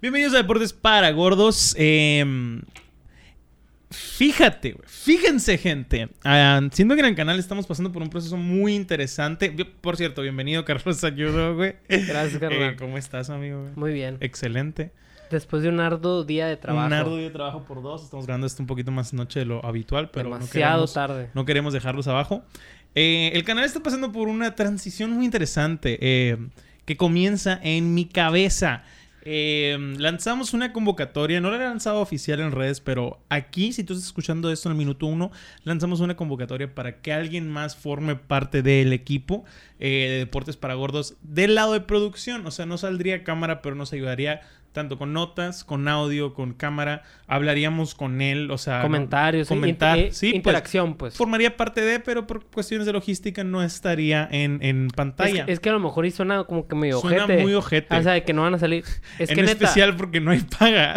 Bienvenidos a Deportes para Gordos. Eh, fíjate, fíjense, gente. Ah, siendo que en el canal estamos pasando por un proceso muy interesante. Por cierto, bienvenido, Carlos Ayudo, güey. Gracias, Eh, carnal. ¿Cómo estás, amigo? Muy bien. Excelente. Después de un arduo día de trabajo. Un arduo día de trabajo por dos. Estamos grabando esto un poquito más noche de lo habitual, pero no demasiado queremos, tarde. no queremos dejarlos abajo. Eh, el canal está pasando por una transición muy interesante eh, que comienza en mi cabeza. Eh, lanzamos una convocatoria, no la he lanzado oficial en redes, pero aquí, si tú estás escuchando esto en el minuto uno, lanzamos una convocatoria para que alguien más forme parte del equipo eh, de Deportes para Gordos del lado de producción. O sea, no saldría cámara, pero nos ayudaría tanto con notas, con audio, con cámara. Hablaríamos con él, o sea... Comentarios. Comentar, inter- eh, sí, pues, interacción, pues. formaría parte de, pero por cuestiones de logística no estaría en, en Es, pantalla. que- es que a lo mejor y suena como que medio Suena ojete. muy ojete. O sea, de que no van a salir. Es en que neta, especial porque no hay paga.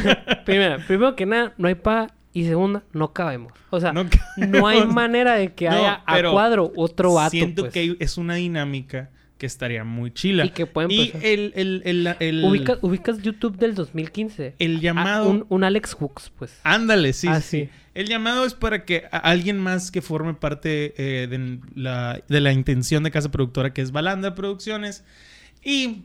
primero, primero que nada, no hay paga. Y segunda, no cabemos. O sea, No no, hay manera de que No, haya a cuadro otro vato, Siento pues. que es una dinámica que estaría muy chila. Y que pueden Y pasar. el, el, el, el- ¿Ubicas, ubicas YouTube del 2015? el Ah, llamado... un, un Alex Hooks, pues. Ándale, sí, Ah, sí, sí. El llamado es para que alguien más que forme parte eh, de, la, de la intención de casa productora, que es Balanda Producciones. Y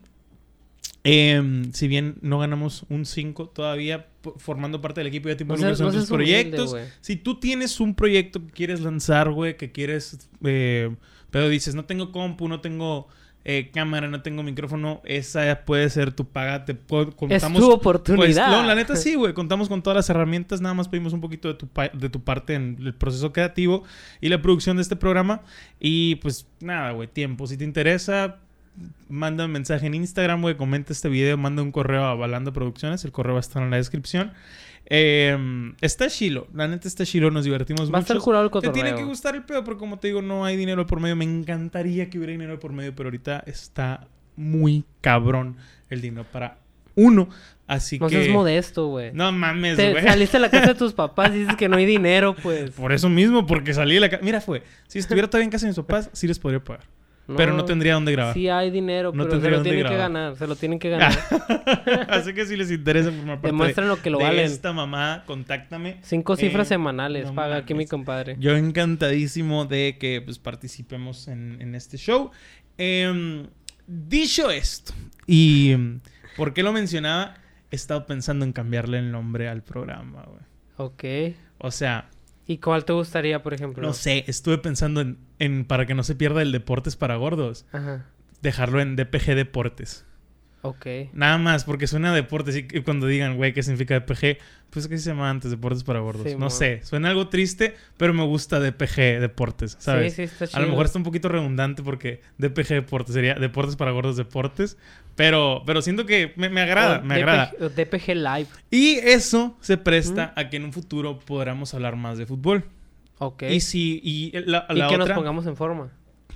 em, si bien no ganamos un 5 todavía, formando parte del equipo, ya te involucras en no humilde, proyectos. si tú tienes un proyecto que quieres lanzar, güey, que quieres, eh, pero dices, no tengo compu, no tengo eh, cámara, no tengo micrófono, esa puede ser tu paga. Te puedo- Es contamos tu pues, oportunidad. no, la neta sí, güey. Contamos con todas las herramientas. Nada más pedimos un poquito de tu, pa- de tu parte en el proceso creativo y la producción de este programa. Y pues nada, güey. Tiempo. Si te interesa, manda un mensaje en Instagram, güey. Comenta este video. Manda un correo a Balanda Producciones. El correo va a estar en la descripción. Eh, está chilo. La neta está chilo. Nos divertimos Va a mucho. estar jurado el Te cotorreo. tiene que gustar el pedo, pero como te digo, no hay dinero por medio. Me encantaría que hubiera dinero por medio, pero ahorita está muy cabrón el dinero para uno. Así No que. seas modesto, güey. No mames, Te- güey. saliste a la casa de tus papás y dices que no hay dinero, pues. Por eso mismo, porque salí de la casa. Mira, fue. Si estuviera todavía en casa de mis papás, sí les podría pagar. Pero no tendría dónde grabar. Sí hay dinero, No pero se lo tienen que ganar. Se lo tienen que ganar. Así que si les interesa formar parte Demuestren lo que lo de valen. esta mamá, contáctame. Cinco cifras Eh, semanales no paga aquí mi compadre. Yo encantadísimo de que pues, participemos en, en este show. Em, dicho esto, y em, ¿por qué lo mencionaba? He estado pensando en cambiarle el nombre al programa, güey. Ok. O sea, ¿Y cuál te gustaría, por ejemplo? no sé, estuve pensando en, en, para que no se pierda el Deportes para Gordos, Ajá. dejarlo en DPG Deportes. Ok. Nada más, porque suena a deportes y cuando digan, güey, ¿qué significa DPG? Pues que se llama antes Deportes para Gordos. Sí, no sé, suena algo triste, pero me gusta DPG Deportes, ¿sabes? Sí, sí, está chido. A lo mejor está un poquito redundante porque DPG Deportes sería Deportes para Gordos Deportes, pero, pero siento que me, me agrada, O me DPG agrada. o DPG Live. Y eso se presta a que en un futuro podamos hablar más de fútbol. Ok. Y si, y la, Y la que nos otra, pongamos en forma.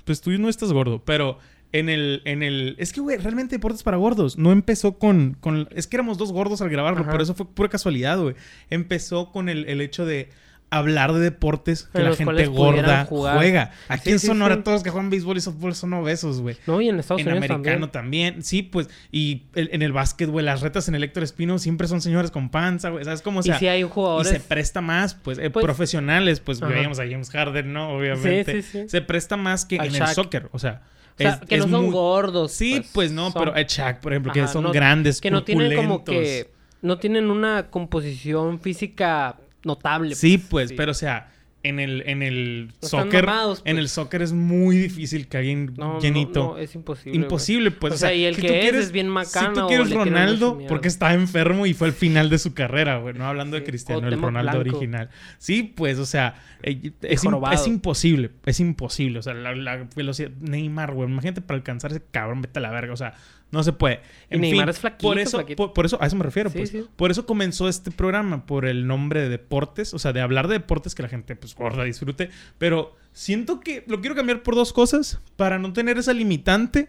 pues tú no estás gordo, pero en el, en el, es que güey, realmente Deportes para Gordos no empezó con, con, es que éramos dos gordos al grabarlo, Ajá. pero eso fue pura casualidad, güey. Empezó con el, el hecho de hablar de deportes que la gente gorda juega. Aquí Sí, en Sonora sí. todos que juegan béisbol y softball son obesos, güey. No, y en Estados En Unidos americano también. también. Sí, pues. Y el- en el básquet, güey, las retas en el Héctor Espino siempre son señores con panza, güey. ¿Sabes cómo? O sea, y si hay y se presta más, pues, eh, Pues- profesionales, pues veíamos a James Harden, ¿no? Obviamente. Sí, sí, sí. Se presta más que en el soccer. O sea, O sea, es- que no son muy- gordos. Sí, pues, no, son- pero Shaq, por ejemplo, que son no- grandes, Que no tienen como que... No tienen una composición física notable. Sí, pues, sí. pero o sea, en el, en el No soccer, mamados, en pues. el soccer es muy difícil que alguien No, llenito. no, es imposible. Imposible, pues. O sea, y el si que tú es, quieres- es bien macano Si tú quieres Ronaldo, porque estaba enfermo y fue el final de su carrera, güey. No hablando de Cristiano, el Ronaldo Blanco. original. Sí, pues, o sea, eh, es, es imposible. Es imposible. O sea, la, la velocidad. Neymar, güey. Imagínate para alcanzar ese cabrón, vete a la verga. O sea, no se puede. Y Neymar es flaquito, Por eso, flaquito. por, por eso, a eso me refiero, Sí, pues. sí. Por eso comenzó este programa, por el nombre de deportes. O sea, de hablar de deportes que la gente, pues, gorda, disfrute. Pero siento que lo quiero cambiar por dos cosas. Para no tener esa limitante.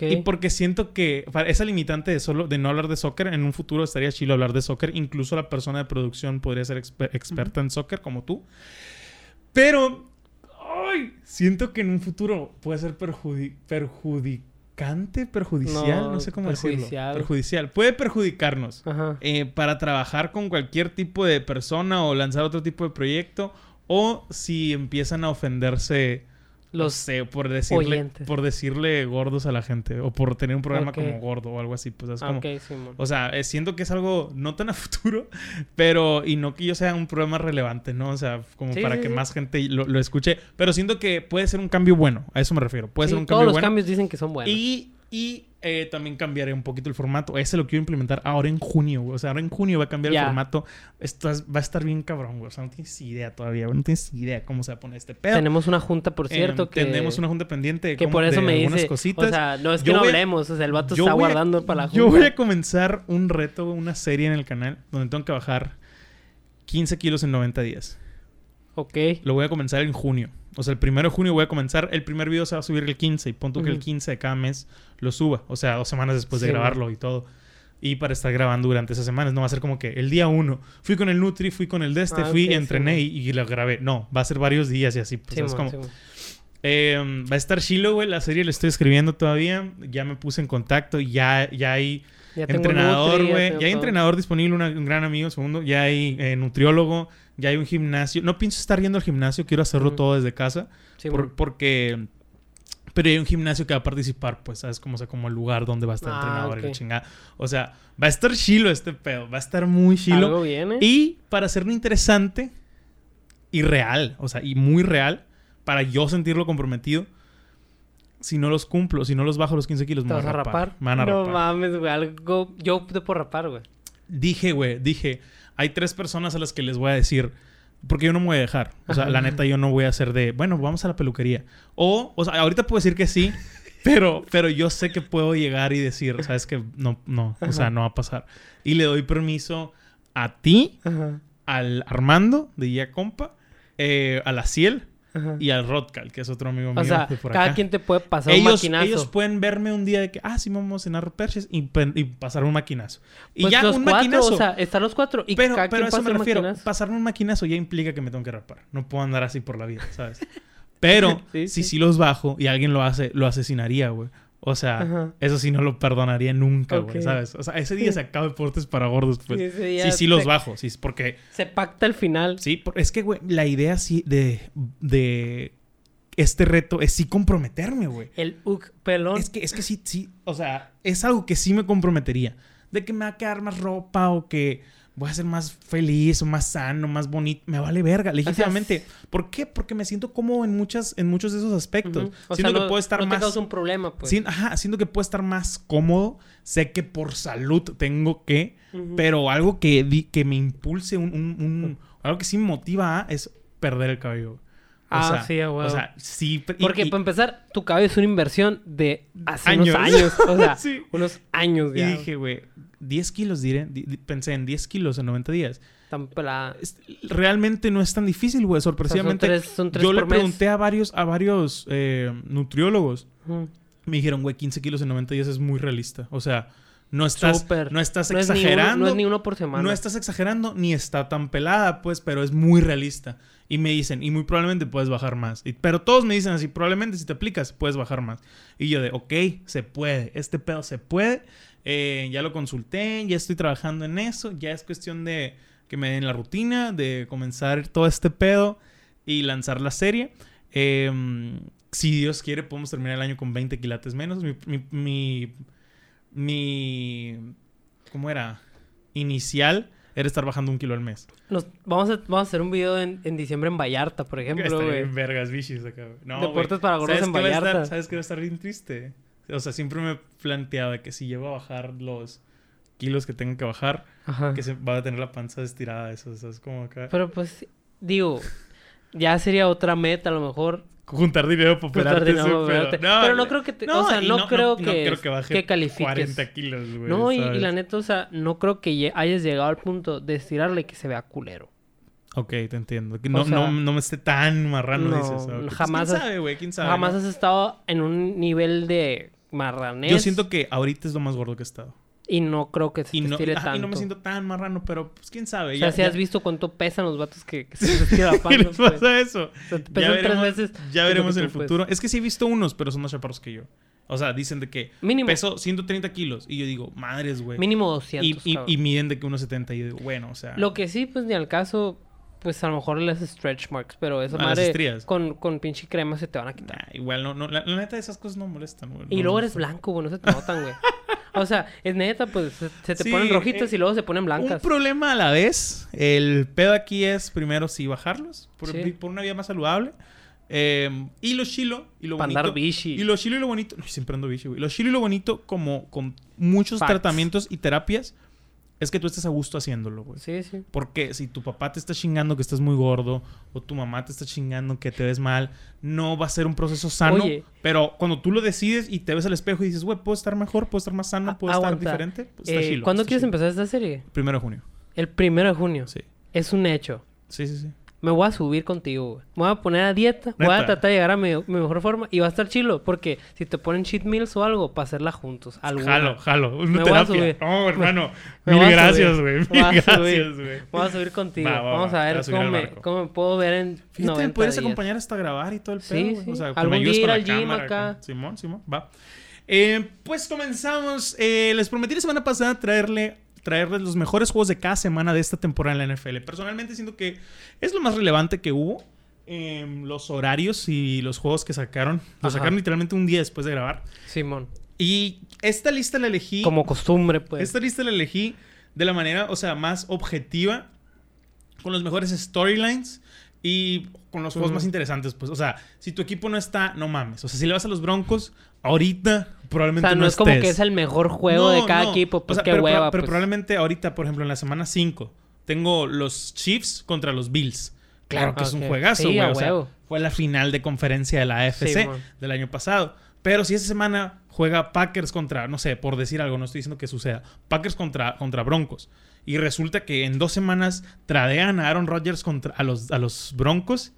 Y porque siento que esa limitante de solo de no hablar de soccer, en un futuro estaría chido hablar de soccer. Incluso la persona de producción podría ser exper- experta en soccer como tú. Pero ay, siento que en un futuro puede ser perjudi- perjudi- perjudicante, perjudicial, no, No, sé cómo perjudicial. decirlo. Perjudicial. Puede perjudicarnos Ajá. eh, para trabajar con cualquier tipo de persona o lanzar otro tipo de proyecto o si empiezan a ofenderse no Los sé, por decirle oyentes. por decirle gordos a la gente o por tener un programa Ok. como gordo o algo así, pues es como ok, Simón. o sea, eh, siento que es algo no tan a futuro, pero y no que yo sea un programa relevante, ¿no? O sea, como Sí, para sí, que sí. más gente lo, lo escuche, pero siento que puede ser un cambio bueno, a eso me refiero, puede ser un todos cambio los bueno. cambios dicen que son buenos. Y, y eh, también cambiaré un poquito el formato. Ese lo quiero implementar ahora en junio, güey. O sea, ahora en junio va a cambiar el formato. Esto es- va a estar bien cabrón, güey. O sea, no tienes idea todavía, güey. No tienes idea cómo se va a poner este pedo. Tenemos una junta, por cierto, Eh, que... Tenemos una junta pendiente de Que cómo- por eso de me algunas dice... cositas. O sea, no es que Yo no a- hablemos. O sea, el vato está a- guardando para la junta. Yo voy a comenzar un reto, una serie en el canal donde tengo que bajar 15 kilos en 90 días. Ok. Lo voy a comenzar en junio. O sea, el primero de junio voy a comenzar. El primer video se va a subir el 15. Y pon tú que el Ujú. 15 de cada mes lo suba. O sea, dos semanas después de Sí, grabarlo y todo. Y para estar grabando durante esas semanas. No va a ser como que el día uno fui con el Nutri, fui con el de este, Ah, fui, ok, entrené sí, y, y lo grabé. No, va a ser varios días y así. Pues, como, Simón. Eh, va a estar Shiloh, güey. La serie la estoy escribiendo todavía. Ya me puse en contacto. Ya, ya hay Ya entrenador, güey. tengo Ya hay todo. entrenador disponible, una- un gran amigo, segundo. Ya hay eh, nutriólogo, ya hay un gimnasio. No pienso estar yendo al gimnasio, quiero hacerlo Ujú. todo desde casa. Sí, por- bueno. porque. Pero hay un gimnasio que va a participar, pues, ¿sabes? Como, o sea, como el lugar donde va a estar el Ah, entrenador y la chingada. O sea, va a estar chilo este pedo. Va a estar muy chilo. Algo viene. Y para hacerlo interesante y real, o sea, y muy real, para yo sentirlo comprometido, si no los cumplo, si no los bajo los 15 kilos, ¿Te me vas a rapar? Me van a no rapar. mames, güey. Algo... Yo opté por rapar, güey. Dije, güey, dije, hay tres personas a las que les voy a decir, porque yo no me voy a dejar. O sea, Ajá. la neta, yo no voy a hacer de, bueno, vamos a la peluquería. O, o sea, ahorita puedo decir que sí, pero, pero yo sé que puedo llegar y decir, sabes que no, no, o sea, no va a pasar. Y le doy permiso a ti, Ajá. al Armando, de Ya Compa, eh, a la Ciel Ajá. y al Rodcal, que es otro amigo mío O sea, de por cada acá. quien te puede pasar un ellos, maquinazo. ellos pueden verme un día de que, ah, sí, vamos a cenar perches y, y pasar un maquinazo. Y Pues ya los un cuatro, maquinazo. o sea, están los cuatro. Y pero cada pero quien a eso me un refiero. maquinazo. Pasarme un maquinazo ya implica que me tengo que rapar. No puedo andar así por la vida, ¿sabes? Pero Sí, si sí. sí los bajo y alguien lo hace, lo asesinaría, güey. O sea, Ajá. eso sí no lo perdonaría nunca, güey. ¿sabes? O sea, ese día se acaba Deportes para gordos, pues. Sí, Sí, sí los se- bajo, sí, porque Se pacta el final. Sí, es que, güey, la idea sí de, de este reto es sí comprometerme, güey. El uk pelón. Es que, es que sí, sí, o sea, es algo que sí me comprometería. De que me va a quedar más ropa o que voy a ser más feliz o más sano, más bonito. Me vale verga, legítimamente. ¿Por qué? Porque me siento cómodo en, muchas, en muchos de esos aspectos. Ujú. O siento sea, que no, puedo estar no te más... causa un problema, pues. Sí, ajá, siento que puedo estar más cómodo. Sé que por salud tengo que, pero algo que, di- que me impulse, un, un- un- algo que sí me motiva a es perder el cabello. O Ah, sea, sí, a huevo. O sea, sí. y- Porque y- para empezar, tu cabello es una inversión de hace Años. unos años. O sea, Sí. unos años y ya. dije, güey, 10 kilos, diré. di- di- pensé en 10 kilos en 90 días. Tan pelada. Realmente no es tan difícil, güey. Sorpresivamente. tres- son tres yo le por mes. pregunté a varios, a varios eh, nutriólogos. Ujú. Me dijeron, güey, 15 kilos en 90 días es muy realista. O sea, no estás, Súper. no estás No es ni uno- exagerando. no es ni uno por semana. No estás exagerando ni está tan pelada, pues, pero es muy realista. Y me dicen, y muy probablemente puedes bajar más. Y- pero todos me dicen así, probablemente si te aplicas, puedes bajar más. Y yo de, ok, se puede, este pedo se puede. Eh, ya lo consulté, ya estoy trabajando en eso. Ya es cuestión de que me den la rutina, de comenzar todo este pedo y lanzar la serie. Eh, si Dios quiere, podemos terminar el año con 20 quilates menos. Mi, mi, mi, mi- ¿cómo era? Inicial era estar bajando un kilo al mes. Nos- vamos, a, vamos a hacer un video en, en diciembre en Vallarta, por ejemplo, güey. vergas bichis acá, güey. No, Deportes para gordos ¿Sabes en qué va a estar- Vallarta. ¿Sabes qué va a estar bien triste? O sea, siempre me planteaba que si llego a bajar los kilos que tengo que bajar, Ajá. que se va a tener la panza estirada. Eso, eso es como acá. Pero pues, digo, ya sería otra meta a lo mejor. Juntar dinero para Juntar operarte. dinero para operarte. Pero no creo que te- o sea, no creo que- creo que baje que califiques. 40 kilos, güey. no, y, la neta, o sea, no creo que hayas llegado al punto de estirarle que se vea culero. Ok, te entiendo. No, O sea, no, no me esté tan marrano, no, dices. Pues, jamás ¿Quién has- sabe, güey? ¿Quién sabe? Jamás no? has estado en un nivel de marranés. Yo siento que ahorita es lo más gordo que he estado. Y no creo que se Y te no, estire ajá, tanto. y no me siento tan marrano, pero pues quién sabe. O sea, ya- si ya- has visto cuánto pesan los vatos que, que se les estira la ¿Qué les pues. pasa eso? O sea, te Ya pesan tres veremos, veces. ya veremos en el pues. futuro. Es que sí he visto unos, pero son más chaparros que yo. O sea, dicen de que Mínimo. peso 130 kilos. Y yo digo, madres, güey. Mínimo Y, 200. y, cabrón. y miden de que unos 70. Y yo digo, bueno, o sea. Lo que sí, pues ni al caso, pues a lo mejor les stretch marks, pero esa las madre con, con pinche crema se te van a quitar. nah, igual, no, no, la, la neta, esas cosas no molestan, güey. Y No, luego eres blanco, güey, no se te notan, güey. O sea, es neta, pues se, se te Sí, ponen rojitas eh, y luego se ponen Un blancas. problema a la vez. El pedo aquí es primero sí bajarlos. Por, Sí. por una vía más saludable. Eh, y lo chilo y lo bonito. Y lo chilo y lo bonito. Siempre ando bichi, güey. Lo chilo y lo bonito, como con muchos Facts. tratamientos y terapias, es que tú estés a gusto haciéndolo, güey. Sí, sí. Porque si tu papá te está chingando que estás muy gordo o tu mamá te está chingando que te ves mal, no va a ser un proceso sano. Oye. Pero cuando tú lo decides y te ves al espejo y dices, güey, puedo estar mejor, puedo estar más sano, puedo estar diferente, pues está Eh, chilo. ¿Cuándo está quieres chilo. empezar esta serie? Primero de junio. El primero de junio. Sí. Es un hecho. Sí, sí, sí. Me voy a subir contigo, güey. Me voy a poner a dieta. Voy a tratar de llegar a mi, mi mejor forma. Y va a estar chilo. Porque si te ponen cheat meals o algo, para hacerla juntos. Alguna. Jalo, jalo. Una Me voy a terapia. subir. No, hermano. Me Mil gracias, güey. Mil gracias, güey. Voy a subir contigo. Va, va, Vamos va. a ver a cómo me, barco. cómo me puedo ver en Fíjate, me 90 puedes días. acompañar hasta grabar y todo el Sí, pedo, güey. sí. O sea, Algún me día ir al gym cámara, acá. con- Simón, Simón, va. Eh, pues comenzamos. Eh, les prometí la semana pasada traerle traerles los mejores juegos de cada semana de esta temporada en la NFL. Personalmente siento que es lo más relevante que hubo. Em, los horarios y los juegos que sacaron. Los Ajá. sacaron literalmente un día después de grabar. Simón. Y esta lista la elegí. Como costumbre, pues. Esta lista la elegí de la manera, o sea, más objetiva, con los mejores storylines y con los juegos más interesantes, pues. O sea, si tu equipo no está, no mames. O sea, si le vas a los Broncos, ahorita O probablemente sea, no, es como estés. que es el mejor juego de cada no. equipo. O Pues sea, qué pero, hueva, pero pues. probablemente ahorita, por ejemplo, en la semana 5, tengo los Chiefs contra los Bills. Claro que es un juegazo, Sí, güey. o sea, fue la final de conferencia de la AFC del año pasado. Pero si esa semana juega Packers contra, no sé, por decir algo, no estoy diciendo que suceda, Packers contra, contra Broncos. Y resulta que en dos semanas tradean a Aaron Rodgers contra a los, a los Broncos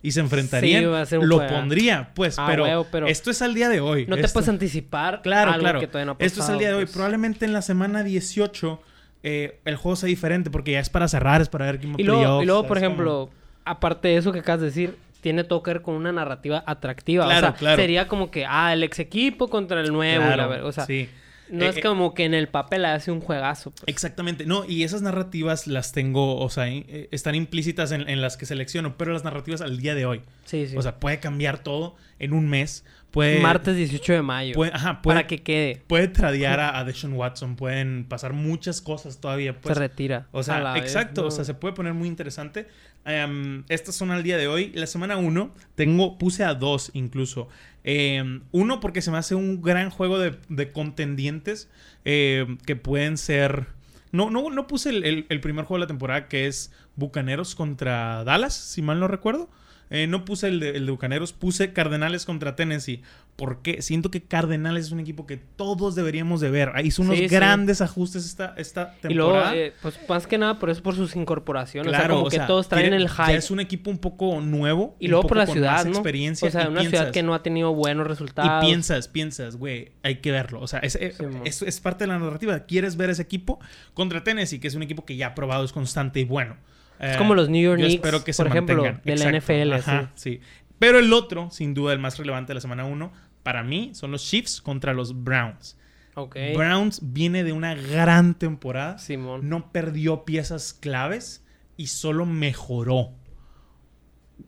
y se enfrentarían. Sí, va a ser un lo juega. pondría, pues, Ah, pero, huevo, pero esto es al día de hoy. No te puedes anticipar Claro, algo claro. que todavía no ha Esto es el día de hoy. pues. Probablemente en la semana 18 eh, el juego sea diferente porque ya es para cerrar, es para ver quién Y luego, y luego por ¿sabes ejemplo, aparte de eso que acabas de decir, tiene todo que ver con una narrativa atractiva. Claro, o sea, claro. sería como que, ah, el ex equipo contra el nuevo. la o sea, sí. No Eh, es eh, como que en el papel hace un juegazo. pues. Exactamente. No, y esas narrativas las tengo, o sea, eh, están implícitas en, en las que selecciono, pero las narrativas al día de hoy. Sí, sí. O sea, puede cambiar todo en un mes. Puede, Martes 18 de mayo. puede, ajá, puede, para que quede. puede tradear a, a Deshaun Watson. Pueden pasar muchas cosas todavía. Pues, se retira. O sea, vez, exacto, ¿no? o sea, se puede poner muy interesante. Em, estas son al día de hoy. La semana 1, tengo, puse a dos incluso. Em, uno, porque se me hace un gran juego de, contendientes em, que pueden ser. No, no, no puse el primer juego de la temporada que es Bucaneros contra Dallas, si mal no recuerdo. Eh, no puse el de, el de Bucaneros, puse Cardenales contra Tennessee. Porque siento que Cardenales es un equipo que todos deberíamos de ver. Hizo unos Sí, sí. grandes ajustes esta, esta temporada. Y luego, eh, pues más que nada por eso, por sus incorporaciones. o sea, como o que sea, todos traen tiene- el ya hype. es un equipo un poco nuevo. Y luego por la ciudad, ¿no? experiencia. O sea, una ciudad piensas- que no ha tenido buenos resultados. Y piensas, piensas, güey, hay que verlo. O sea, es, es- Simón. es- es parte de la narrativa. Quieres ver ese equipo contra Tennessee, que es un equipo que ya ha probado, es constante y bueno. Es Eh, como los New York yo Knicks, espero que se por ejemplo, mantengan. de la Exacto. NFL, Ajá, sí. Pero el otro, sin duda, el más relevante de la semana 1, para mí, son los Chiefs contra los Browns. Browns viene de una gran temporada. Simón. no perdió piezas claves y solo mejoró.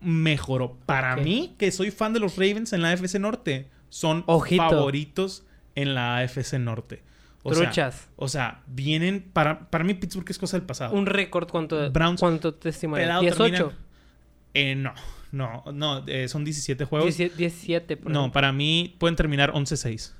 Mejoró. Para mí, que soy fan de los Ravens en la AFC Norte, son Ojito. favoritos en la AFC Norte. O sea, Truchas. o sea, vienen. Para, para mí, Pittsburgh es cosa del pasado. Un récord, ¿cuánto, Browns ¿cuánto te estimarías? Pelado 18. terminan- Eh, no, no, no. eh, son 17 juegos. 17, 17, por No, ejemplo. para mí pueden terminar 11-6.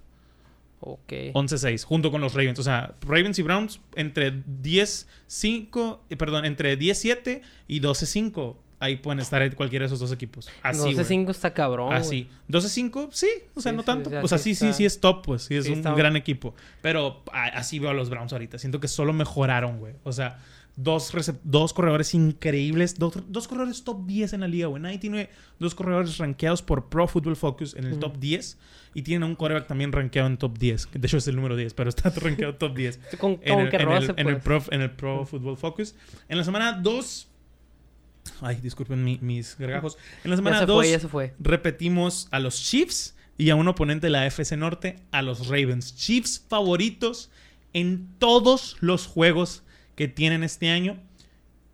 Ok. 11-6, junto con los Ravens. O sea, Ravens y Browns entre 10-5, eh, perdón, entre 10-7 y 12-5. Ahí pueden estar cualquiera de esos dos equipos. Así, güey. 12-5 está cabrón. Así. 12-5, sí, o sea, Sí, no tanto. o sea, o sea, sí sí, sí, es top, pues. Sí, es sí un gran equipo. Pero así veo a los Browns ahorita. Siento que solo mejoraron, güey. O sea, dos, dos corredores increíbles. Dos, dos corredores top 10 en la liga, güey. Nadie tiene dos corredores rankeados por Pro Football Focus en el top 10. Y tienen a un quarterback también rankeado en top 10. que De hecho, es el número 10, pero está rankeado top 10 Con, en con el, que en roce, el- en el pues. Pro, en el Pro Football Focus. En la semana 2. Ay, disculpen mi- mis gargajos. En la semana se 2 fue, ya se fue. repetimos a los Chiefs y a un oponente de la FC Norte, a los Ravens. Chiefs favoritos en todos los juegos que tienen este año,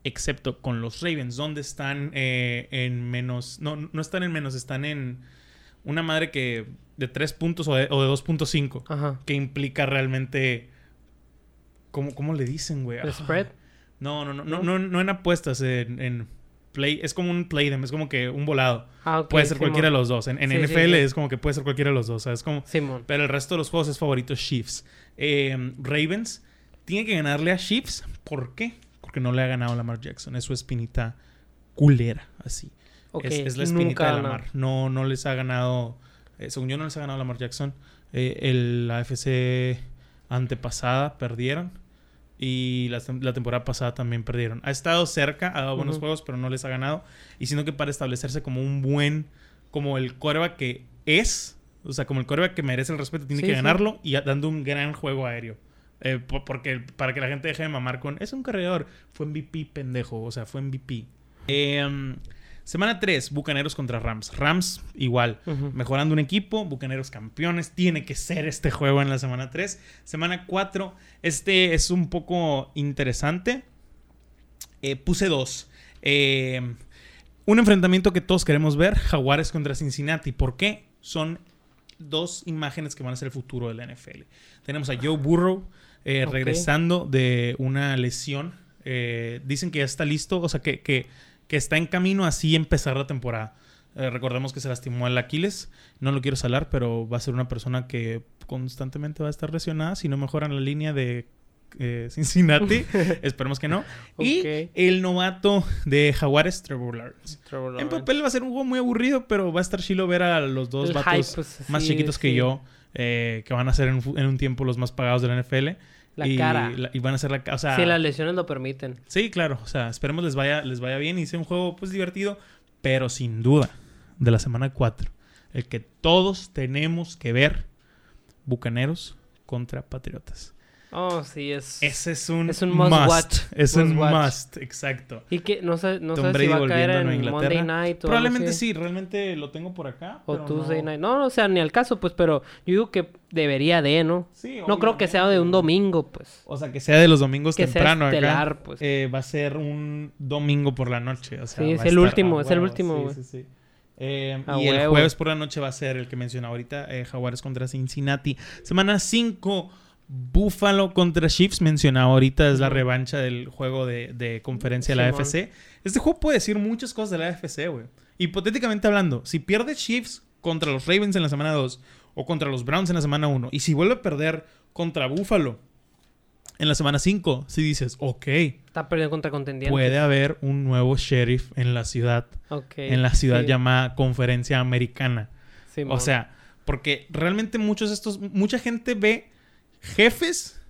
excepto con los Ravens, donde están eh, en menos, no, no están en menos, están en una madre que de 3 puntos o de, de 2.5, Ajá. que implica realmente, ¿cómo, cómo le dicen, güey? ¿El spread? No, no, no, no, no, no en apuestas, en, en play, es como un play them, es como que un volado. Ah, puede ser Simón. cualquiera de los dos. En, en Sí, sí, NFL sí. es como que puede ser cualquiera de los dos, ¿sabes? Como, Simón. pero el resto de los juegos es favorito Chiefs. Eh, Ravens tiene que ganarle a Chiefs. ¿Por qué? Porque no le ha ganado a Lamar Jackson. Es su espinita culera, así. Es, es la espinita de. Lamar. No, no les ha ganado. eh, según yo, no les ha ganado a Lamar Jackson. Eh, el, la FC antepasada perdieron. Y la, tem- la temporada pasada también perdieron. Ha estado cerca, ha dado buenos juegos, pero no les ha ganado. Y sino que para establecerse como un buen, como el coreback que es, o sea, como el coreback que merece el respeto, tiene Sí, que sí. ganarlo y dando un gran juego aéreo. Eh, po- porque para que la gente deje de mamar con, es un corredor, fue MVP pendejo, o sea, fue MVP. Eh, semana 3, Bucaneros contra Rams. Rams igual, mejorando un equipo, Bucaneros campeones, tiene que ser este juego en la semana 3. Semana 4, este es un poco interesante. Eh, puse dos. Eh, un enfrentamiento que todos queremos ver, Jaguares contra Cincinnati. ¿Por qué? Son dos imágenes que van a ser el futuro de la NFL. Tenemos a Joe Burrow eh, regresando de una lesión. Dicen que ya está listo, o sea, que, que, que está en camino así empezar la temporada. Eh, recordemos que se lastimó el Aquiles. No lo quiero salar, pero va a ser una persona que constantemente va a estar lesionada si no mejoran la línea de eh, Cincinnati. Esperemos que no. Y el novato de Jaguares, Trevor Lawrence. Trevor En papel va a ser un juego muy aburrido, pero va a estar chilo ver a los dos El vatos hype, pues, más sí, chiquitos que sí. yo, eh, que van a ser en, en un tiempo los más pagados de la NFL. La y, cara. la- y van a ser la ca- o sea, Si las lesiones lo permiten. Sí, claro. O sea, esperemos les vaya, les vaya bien y sea un juego pues divertido. Pero sin duda, de la semana 4, el que todos tenemos que ver, Bucaneros contra Patriotas. Oh, sí, es... Ese es un, Es un must watch. Es un Must watch. must, exacto. Y que no sé, no Tom sé Brady si va a caer a en Inglaterra. Monday Night o Probablemente sí, realmente lo tengo por acá. O pero Tuesday no- Night. No, o sea, ni al caso, pues, pero yo digo que debería de, ¿no? Sí, No creo que sea de un obviamente. domingo, pues. O sea, que sea de los domingos Que sea temprano estelar, acá. pues. eh, va a ser un domingo por la noche. O sea, Sí, es el estar último, es el último, sí, güey. sí, sí. Eh, y el jueves por la noche va a ser el que mencionaba ahorita, eh, Jaguares contra Cincinnati. Semana 5, Buffalo contra Chiefs, mencionaba ahorita, es la revancha del juego de, de conferencia de la Simón. AFC. Este juego puede decir muchas cosas de la AFC, güey. Hipotéticamente hablando, si pierde Chiefs contra los Ravens en la semana 2 o contra los Browns en la semana 1 y si vuelve a perder contra Buffalo en la semana 5, si dices, ok, Está perdiendo contra contendientes. puede haber un nuevo sheriff en la ciudad, Ok, en la ciudad sí, llamada Conferencia Americana. Simón. O sea, porque realmente muchos de estos, mucha gente ve jefes,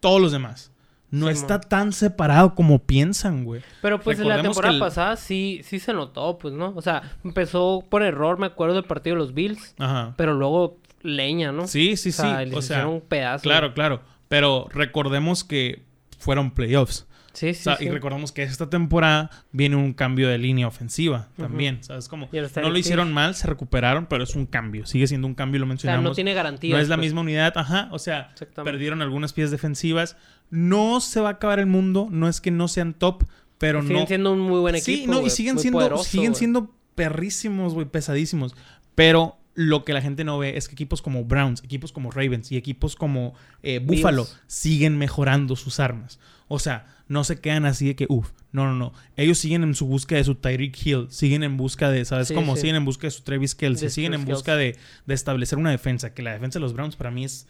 todos los demás. No está tan separado como piensan, güey. Pero pues en la temporada el- pasada sí, sí se notó, pues, ¿no? O sea, empezó por error, me acuerdo del partido de los Bills, Ajá. pero luego leña, ¿no? Sí, sí, o sea, sí. les O sea, hicieron un pedazo. claro, claro. Pero recordemos que fueron playoffs. Sí, O sí, sea, sí. Y recordemos que esta temporada viene un cambio de línea ofensiva también. ¿Sabes está No lo hicieron mal, se recuperaron, pero es un cambio. Sigue siendo un cambio, lo O sea, mencionamos. no tiene garantía. No es la misma unidad, ajá. O sea, perdieron algunas piezas defensivas. No se va a acabar el mundo. No es que no sean top, pero Siguen no. siendo un muy buen equipo. sí, no, y siguen siendo, poderoso, siguen siendo perrísimos, güey, pesadísimos. Pero lo que la gente no ve es que equipos como Browns, equipos como Ravens y equipos como eh, Buffalo siguen mejorando sus armas. O sea, no se quedan así de que, uff, no, no, no. Ellos siguen en su búsqueda de su Tyreek Hill, siguen en busca de, ¿sabes Sí, cómo? sí. Siguen en busca de su Travis Kelsey, De siguen en busca de, de establecer una defensa. Que la defensa de los Browns para mí es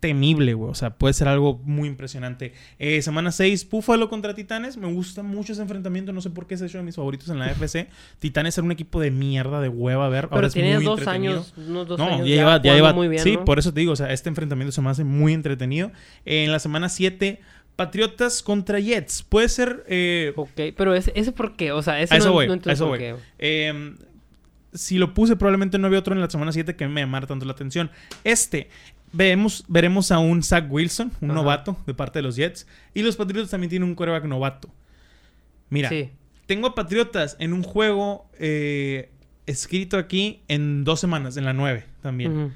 temible, güey. O sea, puede ser algo muy impresionante. Eh, semana 6, Buffalo contra Titanes. Me gusta mucho ese enfrentamiento. No sé por qué es hecho de mis favoritos en la FC. Titanes era un equipo de mierda, de hueva a ver. Pero Ahora es muy dos años, unos dos no, años ya lleva, ya lleva. muy bien, sí, ¿no? por eso te digo, o sea, este enfrentamiento se me hace muy entretenido. Eh, en la semana 7, Patriotas contra Jets. Puede ser. eh, Ok, pero ese, ese por qué, o sea, ese A eso no, voy, no a entiendo eso por voy. qué. Eh, si lo puse, probablemente no había otro en la semana 7 que me llamara tanto la atención. Este, vemos, veremos a un Zach Wilson, un Ajá. novato de parte de los Jets. Y los Patriotas también tienen un quarterback novato. Mira, Sí. tengo a Patriotas en un juego eh, escrito aquí en dos semanas, en la 9 también.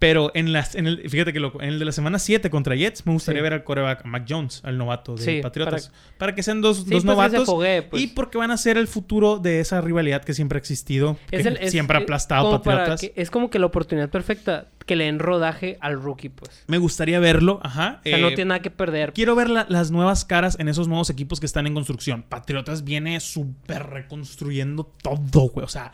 Pero en las, en el, fíjate que loco, en el de la semana 7 contra Jets, me gustaría Sí. ver al coreback Mac Jones, al novato de Sí, Patriotas. Para, que sean dos, Sí, dos pues, novatos. foguee, pues. Y porque van a ser el futuro de esa rivalidad que siempre ha existido. Es que el- es- siempre ha aplastado Patriotas. que- es como que la oportunidad perfecta que le den rodaje al rookie, pues. Me gustaría verlo, ajá. O sea, eh, no tiene nada que perder. Quiero ver la- las nuevas caras en esos nuevos equipos que están en construcción. Patriotas viene súper reconstruyendo todo, güey. O sea,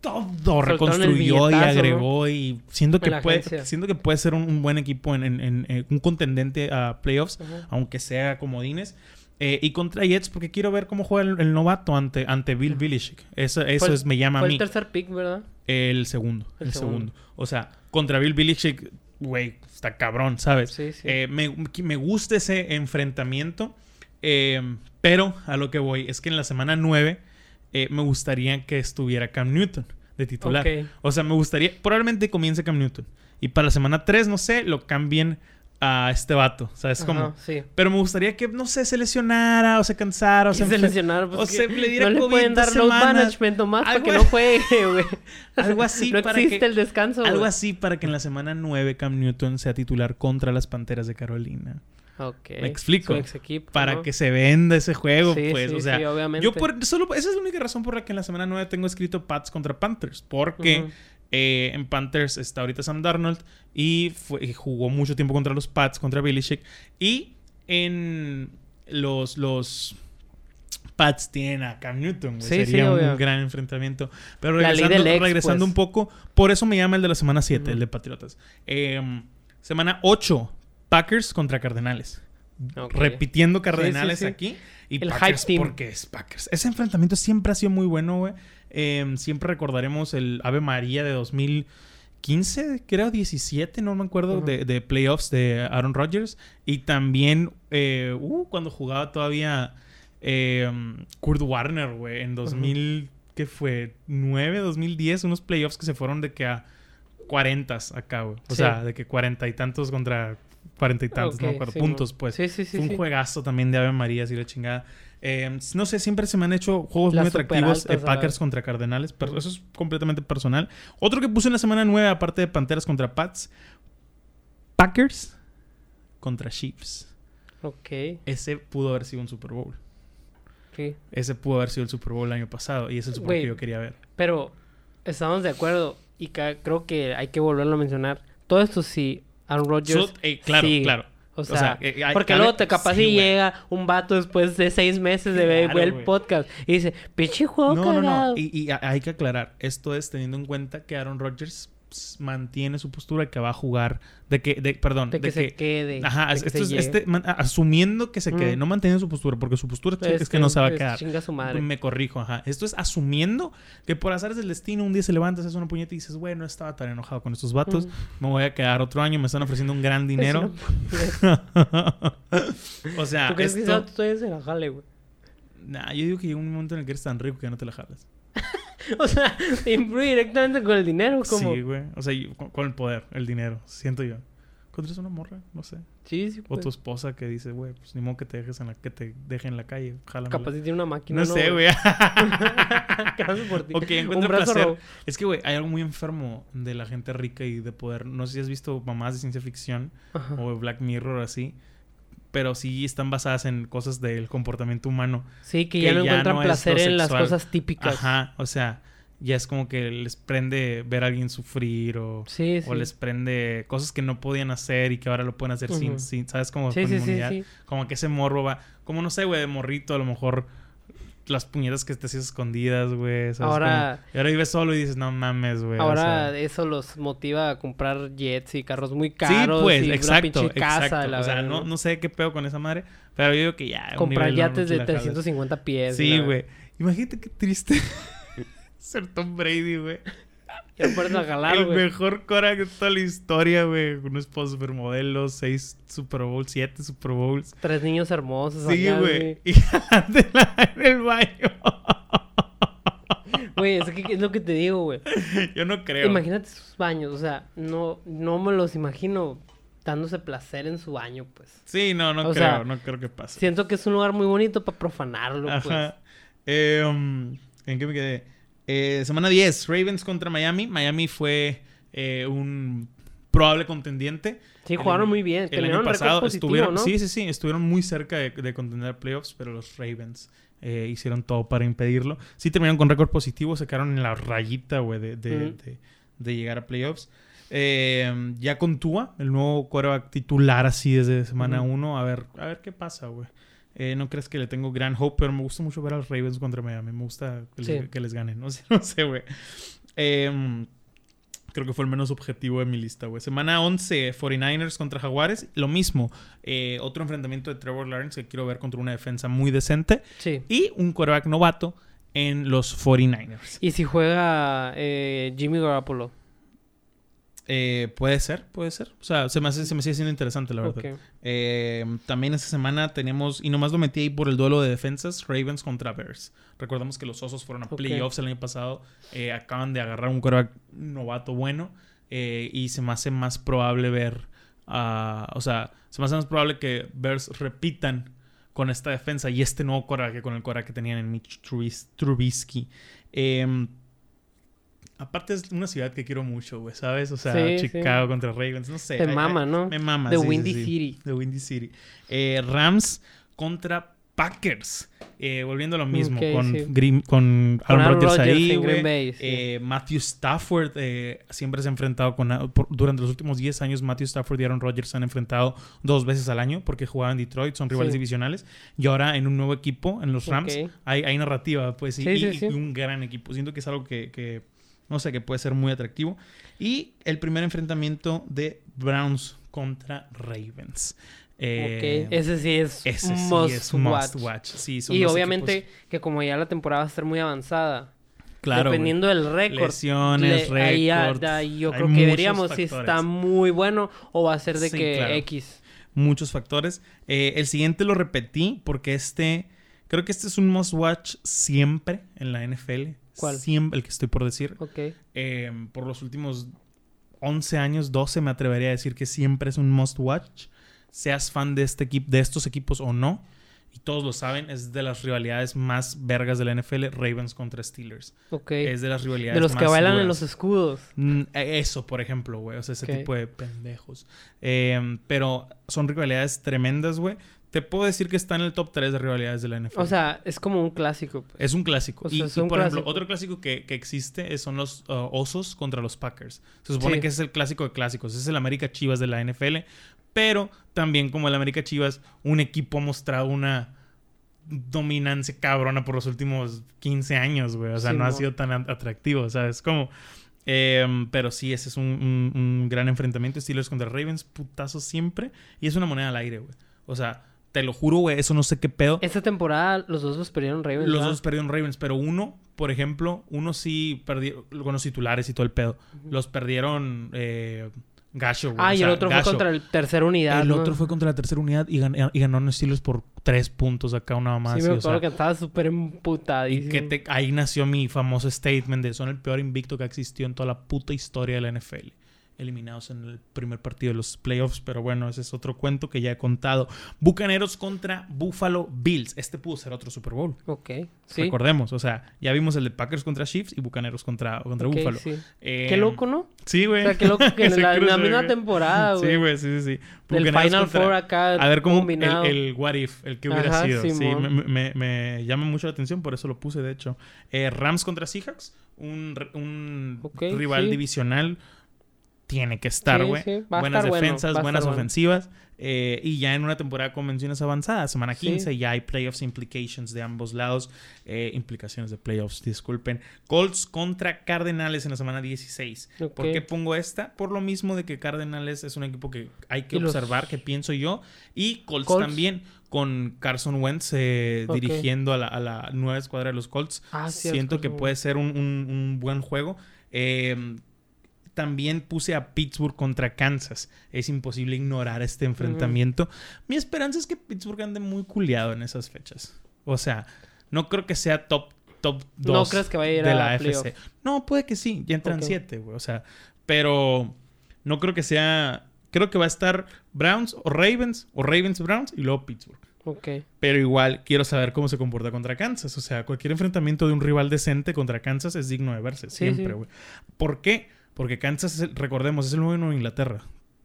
todo reconstruyó y agregó. Y siento En que puede, agencia. siento que puede ser un, un buen equipo en, en- en- en un contendente a playoffs, aunque sea comodines. Eh, y contra Jets, porque quiero ver cómo juega el, el novato ante, ante Bill Belichick. Eso, eso es, me llama a Fue mí. el tercer pick, ¿verdad? El segundo. El, El segundo. segundo. O sea, contra Bill Belichick, güey, está cabrón, ¿sabes? Sí, sí. Eh, me, me gusta ese enfrentamiento. eh, pero a lo que voy es que en la semana 9 eh, me gustaría que estuviera Cam Newton de titular. O sea, me gustaría. Probablemente comience Cam Newton. Y para la semana 3, no sé, lo cambien a este vato. ¿Sabes cómo? sí. Pero me gustaría que, no sé, se lesionara o se cansara o se se lesionaron, pues, o se le diera no le COVID pueden dos dar load management nomás para Algo- que no juegue, güey. Algo así no para existe que- el descanso, Algo así para que en la semana 9 Cam Newton sea titular contra las Panteras de Carolina. Me explico. Equipo, Para ¿no? que se venda ese juego, Sí, pues. sí, o sea, sí, obviamente. yo por, solo, esa es la única razón por la que en la semana 9 tengo escrito Pats contra Panthers. Porque eh, en Panthers está ahorita Sam Darnold y, fue- y jugó mucho tiempo contra los Pats, contra Belichick. Y en los, los Pats tienen a Cam Newton, Sería un gran enfrentamiento. Pero regresando, del ex, regresando pues. un poco, por eso me llama el de la semana 7, Ujú. el de Patriotas. Eh, semana 8, Packers contra Cardenales. Repitiendo Cardenales Sí, sí, sí. aquí. Y El Packers hype team. porque es Packers. Ese enfrentamiento siempre ha sido muy bueno, güey. Eh, siempre recordaremos el Ave María de 2015, creo 17, no me acuerdo, de, de playoffs de Aaron Rodgers. Y también eh, uh, cuando jugaba todavía eh, Kurt Warner, güey, en 2000, ¿qué fue? 9, 2010, unos playoffs que se fueron de que a 40 acá, güey. O Sí. sea, de que 40 y tantos contra 40 y tantos, no me Ok, acuerdo, sí, puntos, pues. Sí, sí, sí. Fue un sí. juegazo también de Ave María, y la chingada. Eh, no sé, siempre se me han hecho juegos Las muy atractivos. eh, Packers contra Cardenales, pero eso es completamente personal. Otro que puse en la semana 9, aparte de Panteras contra Pats, Packers contra Chiefs. Ok. Ese pudo haber sido un Super Bowl. Sí. Ese pudo haber sido el Super Bowl el año pasado y ese es el Super Bowl que yo quería ver. Pero estamos de acuerdo y creo que hay que volverlo a mencionar. Todo esto sí, Aaron Rodgers. So- eh, claro, sí. claro. O sea, sea, eh, hay- porque luego te capaz sí, si güey. llega un vato después de seis meses de ver Claro, el podcast y dice, pinche juego No, no, cagado". no. Y, y hay que aclarar, esto es teniendo en cuenta que Aaron Rodgers mantiene su postura de que va a jugar, de que, de, perdón, De que se quede. Ajá, de que esto se es este, man- asumiendo que se quede, Mm. no manteniendo su postura, porque su postura es, es que no se va a quedar. Chinga su madre. Me corrijo, ajá. Esto es asumiendo que por azares del destino un día se levantas, haces una puñeta y dices, güey, no estaba tan enojado con estos vatos, Ujú. me voy a quedar otro año, me están ofreciendo un gran dinero. O sea, ¿Tú crees que esto... todavía se la jale, güey? Nah, yo digo que llega un momento en el que eres tan rico que ya no te la jalas. O sea, influye directamente con el dinero, como... Sí, güey. O sea, yo- con, con el poder, el dinero, siento yo. Encontres una morra, no sé. Sí, sí, O pues. tu esposa que dice, güey, pues ni modo que te dejes en la, que te deje en la calle, jálame. Capaz si tiene una máquina, No sé, güey. ¿Qué hace por ti? ok, encuentra placer. ro- Es que, güey, hay algo muy enfermo de la gente rica y de poder. No sé si has visto mamás de ciencia ficción Ajá. o Black Mirror así. Pero sí están basadas en cosas del comportamiento humano. Sí, que, que ya no ya encuentran no placer en las cosas típicas. Ajá, o sea, ya es como que les prende ver a alguien sufrir o, Sí, sí. o les prende cosas que no podían hacer y que ahora lo pueden hacer sin, sin, ¿sabes? Como Sí, con inmunidad. Como que ese morbo va, como no sé, güey, de morrito, a lo mejor las puñetas que te hacías escondidas, güey. ¿sabes? Ahora- Como- y ahora vives solo y dices, no mames, güey. o Ahora sea, eso los motiva a comprar jets y carros muy Sí, caros pues, y exacto, una pinche casa. exacto. la o sea, no, no sé qué pedo con esa madre, pero yo digo que ya. Comprar yates te de la jalas. 350 pies. Sí, güey. Imagínate qué triste ser Tom Brady, güey. Verdad. Ya puedes a jalar, El mejor Cora de toda la historia, güey. Un esposo supermodelo, seis Super Bowls, siete Super Bowls. Tres niños hermosos. Sí, güey. Y en el baño. Güey, es que es lo que te digo, güey. Yo no creo. Imagínate sus baños. O sea, no, no me los imagino dándose placer en su baño, pues. Sí, no, no O creo. sea, no creo que pase. Siento que es un lugar muy bonito para profanarlo, pues. Eh, um, ¿En qué me quedé? Eh, semana 10, Ravens contra Miami. Miami fue eh, un probable contendiente. Sí, jugaron muy bien. El año pasado positivo, estuvieron, ¿no? sí, sí, sí, estuvieron muy cerca de, de contender playoffs, pero los Ravens eh, hicieron todo para impedirlo. Sí terminaron con récord positivo, se quedaron en la rayita, güey, de, de- de- de llegar a playoffs. Eh, ya con Tua, el nuevo quarterback titular así desde semana Ujú. 1, a ver, a ver qué pasa, güey. Eh, no crees que le tengo gran hope, pero me gusta mucho ver a los Ravens contra Miami. Me gusta que, les, Sí. que les ganen. No sé, no sé, güey. Em, creo que fue el menos objetivo de mi lista, güey. Semana 11, 49ers contra Jaguares. Lo mismo. eh, otro enfrentamiento de Trevor Lawrence que quiero ver contra una defensa muy decente. Sí. Y un quarterback novato en los 49ers. Y si juega eh, Jimmy Garoppolo. Eh, puede ser, puede ser. O sea, se me, hace, se me sigue siendo interesante, la verdad. Eh, también esta semana tenemos, y nomás lo metí ahí por el duelo de defensas, Ravens contra Bears. Recordamos que los Osos fueron a playoffs el año pasado, eh, acaban de agarrar un quarterback novato bueno, eh, y se me hace más probable ver, o sea, se me hace más probable que Bears repitan con esta defensa y este nuevo quarterback que con el quarterback que tenían en Mitch Trubis- Trubisky. Eh, aparte es una ciudad que quiero mucho, güey, ¿sabes? O sea, Sí, sí. Chicago contra Ravens, no sé. Te Ay, ay, mama, ¿no? Me mama. The sí, sí, Windy sí. City. De Windy City. Eh, Rams contra Packers. Eh, volviendo a lo mismo, Ok, con, sí. Green- con Con Aaron Rodgers ahí, güey. Sí. Eh, Matthew Stafford eh, siempre se ha enfrentado con... por- durante los últimos 10 años, Matthew Stafford y Aaron Rodgers se han enfrentado dos veces al año porque jugaban en Detroit, son rivales Sí. divisionales. Y ahora en un nuevo equipo, en los Rams, Ok. hay, hay narrativa, pues, y, Sí, sí, y- sí. y un gran equipo. Siento que es algo que, que, no sé, que puede ser muy atractivo. Y el primer enfrentamiento de Browns contra Ravens. Eh, ok. Ese sí es ese sí must es must watch. watch. Sí, son Y obviamente equipos- que como ya la temporada va a estar muy avanzada, claro, güey. dependiendo del récord, lesiones, le- ahí ya yo creo que veríamos si está muy bueno o va a ser de Sí, que claro. X. muchos factores. Eh, el siguiente lo repetí porque este, creo que este es un must watch siempre en la NFL. ¿Cuál? Siempre, el que estoy por decir. Ok. Eh, por los últimos 11 años, 12 me atrevería a decir que siempre es un must watch. Seas fan de este equipo, de estos equipos o no. Y todos lo saben, es de las rivalidades más vergas de la NFL, Ravens contra Steelers. Ok. Es de las rivalidades de los que más bailan en los escudos. Mm, eh, Eso, por ejemplo, güey. O sea, ese tipo de pendejos. Eh, pero son rivalidades tremendas, güey. Te puedo decir que está en el top 3 de rivalidades de la NFL. O sea, es como un clásico. pues. es un clásico. o sea, y, es y, un por ejemplo, otro clásico que, que existe son los uh, Osos contra los Packers. Se supone Sí. que ese es el clásico de clásicos. Es el América Chivas de la NFL. Pero también como el América Chivas, un equipo ha mostrado una dominancia cabrona por los últimos 15 años, güey. O sea, Sí, no ha sido tan at- atractivo, ¿sabes? Como... Em, pero sí, ese es un, un- un gran enfrentamiento. Steelers contra Ravens, putazo siempre. Y es una moneda al aire, güey. O sea, te lo juro, güey, eso no sé qué pedo. Esta temporada los dos los perdieron Ravens. Los ¿verdad? dos perdieron Ravens, pero uno, por ejemplo, uno sí perdió con los titulares y todo el pedo. Los perdieron eh, Gacho, güey. Ah, o y sea, el otro fue contra el tercera unidad. El ¿no? otro fue contra la tercera unidad y, gan- y ganó los Steelers por tres puntos acá, una más. Sí, me acuerdo que estaba súper emputadísimo. y que te- ahí nació mi famoso statement de son el peor invicto que ha existido en toda la puta historia de la NFL. Eliminados en el primer partido de los playoffs, pero bueno, ese es otro cuento que ya he contado. Bucaneros contra Buffalo Bills. Este pudo ser otro Super Bowl. Ok, sí. Recordemos, o sea, ya vimos el de Packers contra Chiefs y Bucaneros contra, contra Buffalo. sí. Eh, Qué loco, ¿no? Sí, güey. O sea, qué loco que en la, en la cruce, misma temporada, güey. Sí, güey, sí, sí, sí. El Final contra- Four acá A ver cómo el, el what if, el que hubiera Ajá, sido. Sí, Simón. me, me- me llama mucho la atención, por eso lo puse, de hecho. Eh, Rams contra Seahawks, un, rival sí. divisional. Tiene que estar, güey. sí, buenas estar defensas, buenas bueno. ofensivas. eh, y ya en una temporada con menciones avanzadas, semana Sí. 15, ya hay playoffs implications de ambos lados. eh, implicaciones de playoffs, disculpen. Colts contra Cardenales en la semana 16. Ok. ¿Por qué pongo esta? Por lo mismo de que Cardenales es un equipo que hay que los- observar, que pienso yo. Y Colts, Colts. también, con Carson Wentz eh, dirigiendo a la, a la nueva escuadra de los Colts. Ah, Siento que puede ser un, un- un buen juego. Eh, también puse a Pittsburgh contra Kansas. Es imposible ignorar este enfrentamiento. Mi esperanza es que Pittsburgh ande muy culiado en esas fechas. O sea, no creo que sea top top 2 ¿No crees que vaya a ir de a la? AFC. No, puede que sí, ya entran Ok. 7, güey. O sea, pero no creo que sea. Creo que va a estar Browns o Ravens o Ravens Browns y luego Pittsburgh. Ok. Pero igual quiero saber cómo se comporta contra Kansas. O sea, cualquier enfrentamiento de un rival decente contra Kansas es digno de verse. Sí, siempre, sí. güey. ¿Por qué? Porque Kansas, es recordemos, es el nuevo Nueva Inglaterra.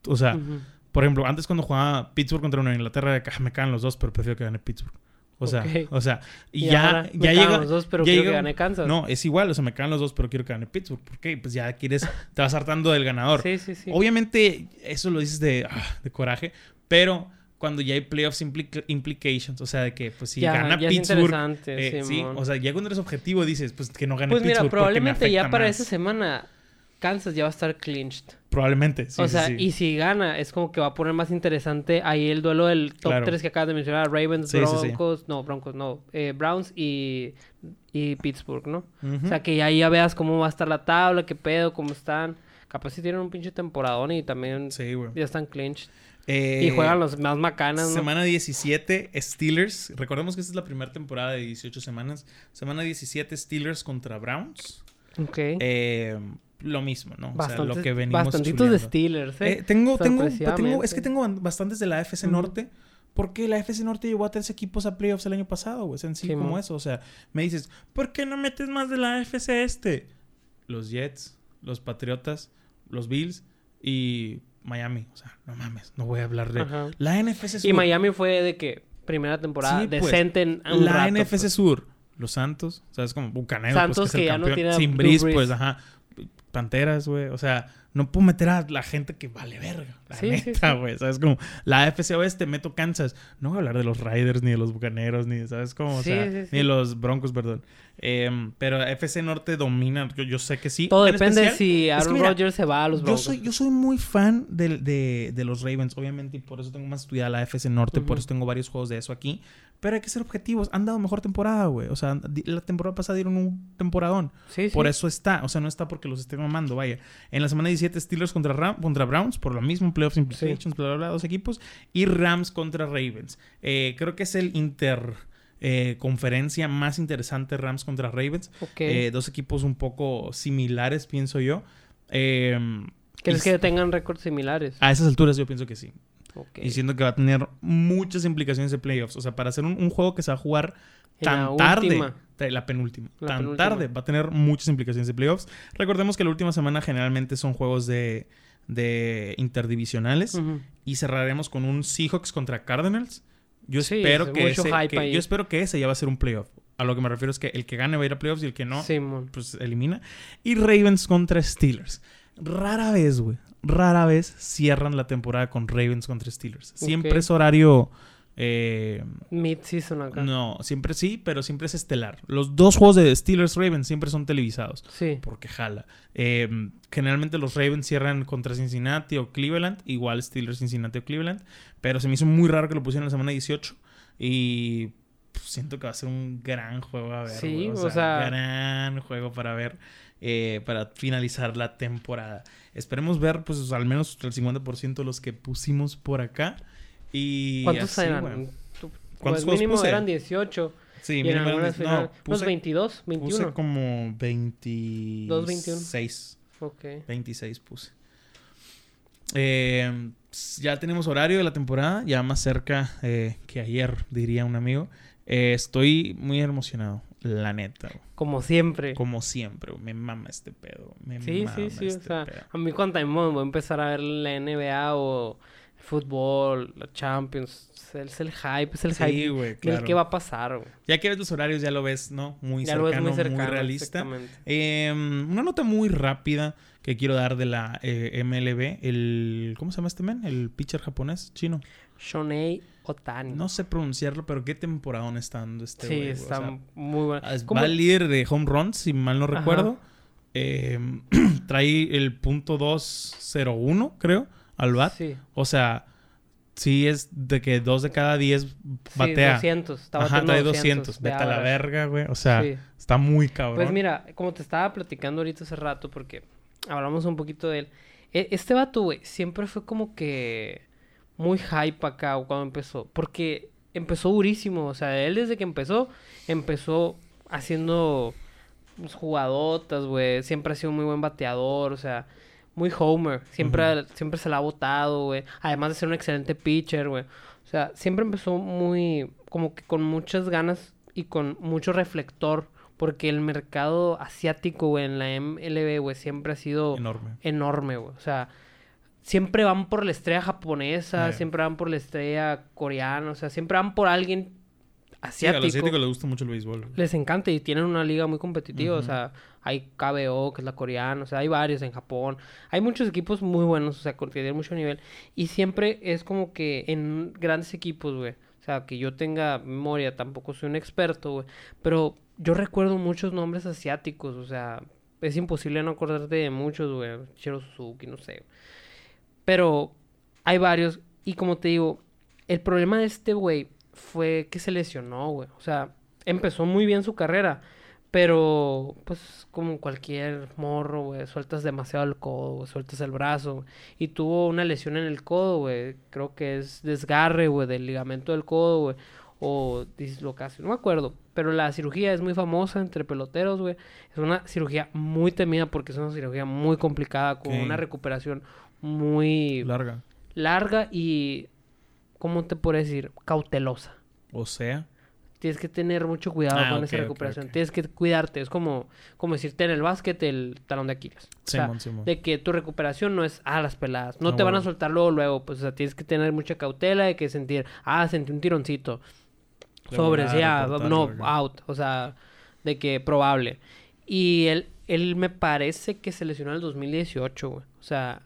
O sea, Ujú. por ejemplo, antes cuando jugaba Pittsburgh contra Nueva Inglaterra, "Ah, me caen los dos, pero prefiero que gane Pittsburgh. O sea, Ok. o sea, y, Y ya, ya llega. los dos, pero quiero llega- que gane Kansas. No, es igual, o sea, me caen los dos, pero quiero que gane Pittsburgh. ¿Por qué? Pues ya quieres, te vas hartando del ganador. Sí, sí, sí. Obviamente, eso lo dices de, ah, de coraje, pero cuando ya hay playoffs implica- implications, o sea, de que, pues si ya, gana ya es Pittsburgh. interesante, eh, sí, o sea, ya cuando eres objetivo dices, pues que no gane Pues Pittsburgh. mira, porque me probablemente ya para más. esa semana Kansas ya va a estar clinched. Probablemente, sí. o sea, sí. y si gana, es como que va a poner más interesante ahí el duelo del top Claro. 3 que acabas de mencionar, Ravens, Sí. Broncos, no, Broncos, no, eh, Browns y, y Pittsburgh, ¿no? O sea, que ahí ya veas cómo va a estar la tabla, qué pedo, cómo están. Capaz si tienen un pinche temporadón y también ya están clinched. Eh, y juegan los más macanas, ¿no? Semana 17, Steelers. Recordemos que esta es la primera temporada de 18 semanas. Semana 17, Steelers contra Browns. Ok. Eh, lo mismo, ¿no? O sea, lo que venimos bastantitos de. Steelers, ¿eh? Eh, tengo, tengo, tengo, es que tengo bastantes de la Ujú. Norte. Porque la AFC Norte llevó a tres equipos a playoffs el año pasado, güey. Sencillo Simón. como eso. O sea, me dices, ¿por qué no metes más de la AFC este? Los Jets, los Patriotas, los Bills y Miami. O sea, no mames, no voy a hablar de... Ajá. La NFC Sur. Y Miami fue de que primera temporada Sí, pues, decente en un la rato, NFC pues. Sur. Los Santos, ¿sabes? Como Bucaneros, Santos pues, que es que el ya no campeón. tiene a Sin Brees. pues, ajá. Panteras, güey. O sea, no puedo meter a la gente que vale verga. La Sí, sí, neta, sí. güey. ¿Sabes? Como la AFC Oeste, meto Kansas. No voy a hablar de los Riders, ni de los Bucaneros, ni, ¿sabes cómo? O Sí, sea, sí, sí. ni de los Broncos, perdón. Em, pero FC Norte domina. Yo, yo sé que sí. Todo En depende especial- si es que Aaron mira, Rodgers se va a los yo Broncos. soy, yo soy muy fan de, de los Ravens, obviamente, y por eso tengo más estudiada la FC Norte, por eso tengo varios juegos de eso aquí. Pero hay que ser objetivos. Han dado mejor temporada, güey. O sea, la temporada pasada dieron un temporadón. Sí, sí. Por eso está. O sea, no está porque los estén mamando, vaya. En la semana 17, Steelers contra, Ram- contra Browns, por lo mismo, playoffs implications, bla, bla, bla, dos equipos. Y Rams contra Ravens. Eh, creo que es el inter... eh, conferencia más interesante Rams contra Ravens. Eh, dos equipos un poco similares, pienso yo. Eh, ¿Crees y- que tengan récords similares? A esas alturas yo pienso que sí. Ok. Y siento que va a tener muchas implicaciones de playoffs. O sea, para hacer un, un juego que se va a jugar la tan tarde, última. la penúltima, La tan penúltima. tarde, va a tener muchas implicaciones de playoffs. Recordemos que la última semana generalmente son juegos de, de interdivisionales. Y cerraremos con un Seahawks contra Cardinals. Yo Sí, espero es que ese, que- yo espero que ese ya va a ser un playoff. A lo que me refiero es que el que gane va a ir a playoffs y el que no, pues elimina. Y Ravens contra Steelers. Rara vez, güey. Rara vez cierran la temporada con Ravens contra Steelers. Siempre es horario. eh, Mid-season acá. no, siempre sí, pero siempre es estelar. Los dos juegos de Steelers Ravens siempre son televisados. Sí. Porque jala. Eh, generalmente los Ravens cierran contra Cincinnati o Cleveland. Igual Steelers, Cincinnati o Cleveland. Pero se me hizo muy raro que lo pusieran en la semana 18. Y pues, siento que va a ser un gran juego a ver. Sí, o sea- Gran juego para ver. eh, para finalizar la temporada. Esperemos ver, pues, al menos el 50% de los que pusimos por acá. Y ¿Cuántos así, eran? Tú- ¿Cuántos pues mínimo puse? eran 18. Sí, y mínimo eran final- no, unos puse, 22, 21. puse como 26. Dos, 21. Ok. 26 puse. Eh, ya tenemos horario de la temporada, ya más cerca eh, que ayer, diría un amigo. Eh, estoy muy emocionado, la neta. güey. Como siempre. Como siempre, güey, me mama este pedo. Me Sí, mama sí, sí. O este sea, pedo. a mí cuando también voy a empezar a ver la NBA o el fútbol, la Champions. Es el hype, es el Sí, hype güey, claro. que va a pasar, güey. Ya que ves los horarios, ya lo ves, ¿no? Muy Ya lo cercano, ves muy cercano. realista. exactamente. Eh, una nota muy rápida que quiero dar de la eh, MLB. El, ¿Cómo se llama este men? El pitcher japonés, chino. Shonei Otani. No sé pronunciarlo, pero qué temporadón está dando este sí. O está sea, muy bueno. es- ¿Cómo- va al líder de home runs, si mal no recuerdo. Eh, trae el punto 201, creo, al bat. Sí, O sea, sí es de que dos de cada 10 sí, batea. 200. Está Ajá, bateando trae 200. de Vete a la verga, güey. O sea, Sí. está muy cabrón. Pues mira, como te estaba platicando ahorita hace rato, porque hablamos un poquito de él. e- Este vato, güey, siempre fue como que muy hype acá cuando empezó. Porque empezó durísimo. O sea, él desde que empezó, empezó haciendo pues, jugadotas, güey. Siempre ha sido muy buen bateador, o sea, muy homer. Siempre, siempre se la ha botado, güey. Además de ser un excelente pitcher, güey. O O sea, siempre empezó muy, como que con muchas ganas y con mucho reflector, porque el mercado asiático, güey, en la MLB, güey, siempre ha sido Enorme. enorme, güey. O sea, siempre van por la estrella japonesa, Eh. siempre van por la estrella coreana, o sea, siempre van por alguien Sí, a asiático. los asiáticos les gusta mucho el béisbol. güey. Les encanta y tienen una liga muy competitiva, o sea, hay KBO, que es la coreana, o sea, hay varios en Japón. Hay muchos equipos muy buenos, o sea, que tienen mucho nivel. Y siempre es como que en grandes equipos, güey. O sea, que yo tenga memoria, tampoco soy un experto, güey. Pero yo recuerdo muchos nombres asiáticos, o sea, es imposible no acordarte de muchos, güey. Shiro Suzuki, no sé. Pero hay varios. Y como te digo, el problema de este güey fue que se lesionó, güey. O sea, empezó muy bien su carrera. Pero, pues, como cualquier morro, güey, sueltas demasiado el codo, güey, sueltas el brazo. Y tuvo una lesión en el codo, güey. Creo que es desgarre, güey, del ligamento del codo, güey. O dislocación, no me acuerdo. Pero la cirugía es muy famosa entre peloteros, güey. Es una cirugía muy temida porque es una cirugía muy complicada, con una recuperación muy Larga. larga y, ¿cómo te puedo decir? Cautelosa. O sea, Tienes que tener mucho cuidado Ah, con esa recuperación. Tienes que cuidarte. Es como, como decirte en el básquet el talón de Aquiles. O sea, Simón, Simón. de que tu recuperación no es a las peladas. No te van a soltar luego, luego. Pues, o sea, tienes que tener mucha cautela de que sentir, ah, sentí un tironcito. De Sobre, reportarlo, no, out. O sea, de que probable. Y él, él me parece que se lesionó en el 2018, güey. O sea,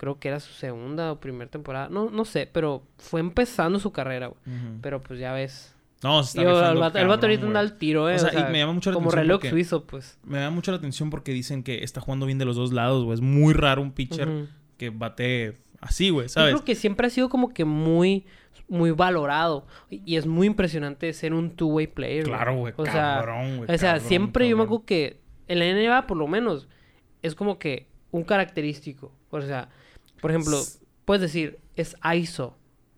creo que era su segunda o primera temporada. No, no sé, pero fue empezando su carrera, güey. Pero pues ya ves. No, se está Yo, el vato, el ahorita anda al tiro, eh. O sea, y me llama mucho la Como atención reloj porque- suizo, pues. Me da mucho la atención porque dicen que está jugando bien de los dos lados, güey. Es muy raro un pitcher que bate así, güey, Yo ¿sabes? creo que siempre ha sido como que muy, muy valorado. Y es muy impresionante ser un two-way player. Claro, güey, O cabrón, güey, O sea, cabrón, siempre yo me acuerdo que en la NBA, por lo menos, es como que un característico. O sea, por ejemplo, puedes decir, es ISO,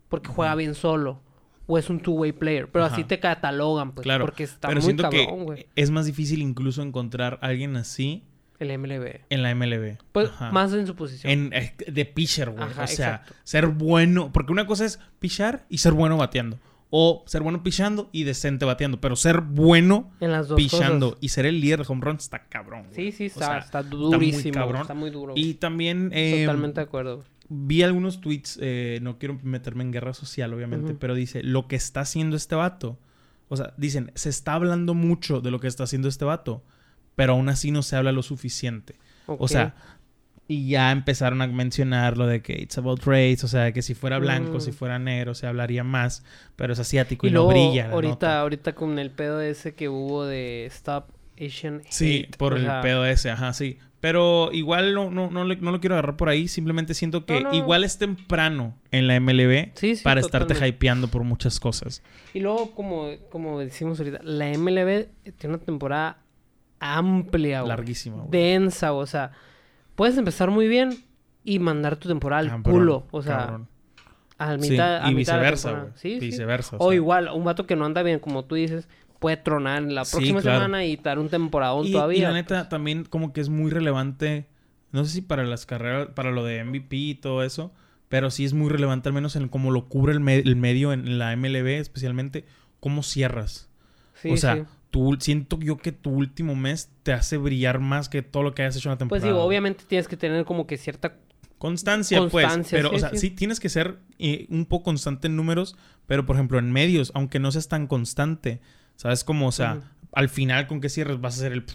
porque juega bien solo. O es un two-way player. Pero así te catalogan, pues. Claro, porque está pero muy siento cabrón, güey. es más difícil incluso encontrar a alguien así El MLB. en la MLB. Pues Ajá. más en su posición. En, eh, de pitcher, güey. O sea, exacto. ser bueno. Porque una cosa es pichar y ser bueno bateando. O ser bueno pichando y decente bateando. Pero ser bueno En las dos pichando cosas. y ser el líder de home runs está cabrón. güey. Sí, sí, O está, está muy durísimo. cabrón. Está muy duro. Y también eh, Totalmente de acuerdo. vi algunos tweets. eh, no quiero meterme en guerra social, obviamente. Pero dice, lo que está haciendo este vato. O sea, dicen, se está hablando mucho de lo que está haciendo este vato. Pero aún así no se habla lo suficiente. O sea, y ya empezaron a mencionar lo de que it's about race, o sea, que si fuera blanco, Mm. si fuera negro, se hablaría más, pero es asiático y, Y no luego, brilla. la ahorita, nota. ahorita con el pedo ese que hubo de Stop Asian Hate. Sí, por el sea, pedo ese, ajá, sí. Pero igual no, no, no, no lo quiero agarrar por ahí, simplemente siento que No, no. igual es temprano en la MLB Sí, sí, para estarte totalmente. hypeando por muchas cosas. Y luego, como, como decimos ahorita, la MLB tiene una temporada amplia, güey. Larguísima, güey. Densa, o sea, puedes empezar muy bien y mandar tu temporada al Cabrón, culo. O sea, cabrón. a Sí, mitad, a y mitad de la viceversa. Sí, sí. Viceversa, O, sea. igual, un vato que no anda bien, como tú dices, puede tronar en la próxima claro. semana y dar un temporadón Y, todavía. y la neta, también como que es muy relevante, no sé si para las carreras, para lo de MVP y todo eso, pero sí es muy relevante al menos en cómo lo cubre el, me- el medio en la MLB, especialmente cómo cierras. Sí, o sea, tú, siento yo que tu último mes te hace brillar más que todo lo que hayas hecho en la temporada. Pues digo, obviamente tienes que tener como que cierta... Constancia, Constancia, pues. Pero, sí, o sea, sí. sí. tienes que ser eh, un poco constante en números, pero por ejemplo, en medios, aunque no seas tan constante, ¿sabes cómo? O sea, al final con qué cierres vas a hacer el.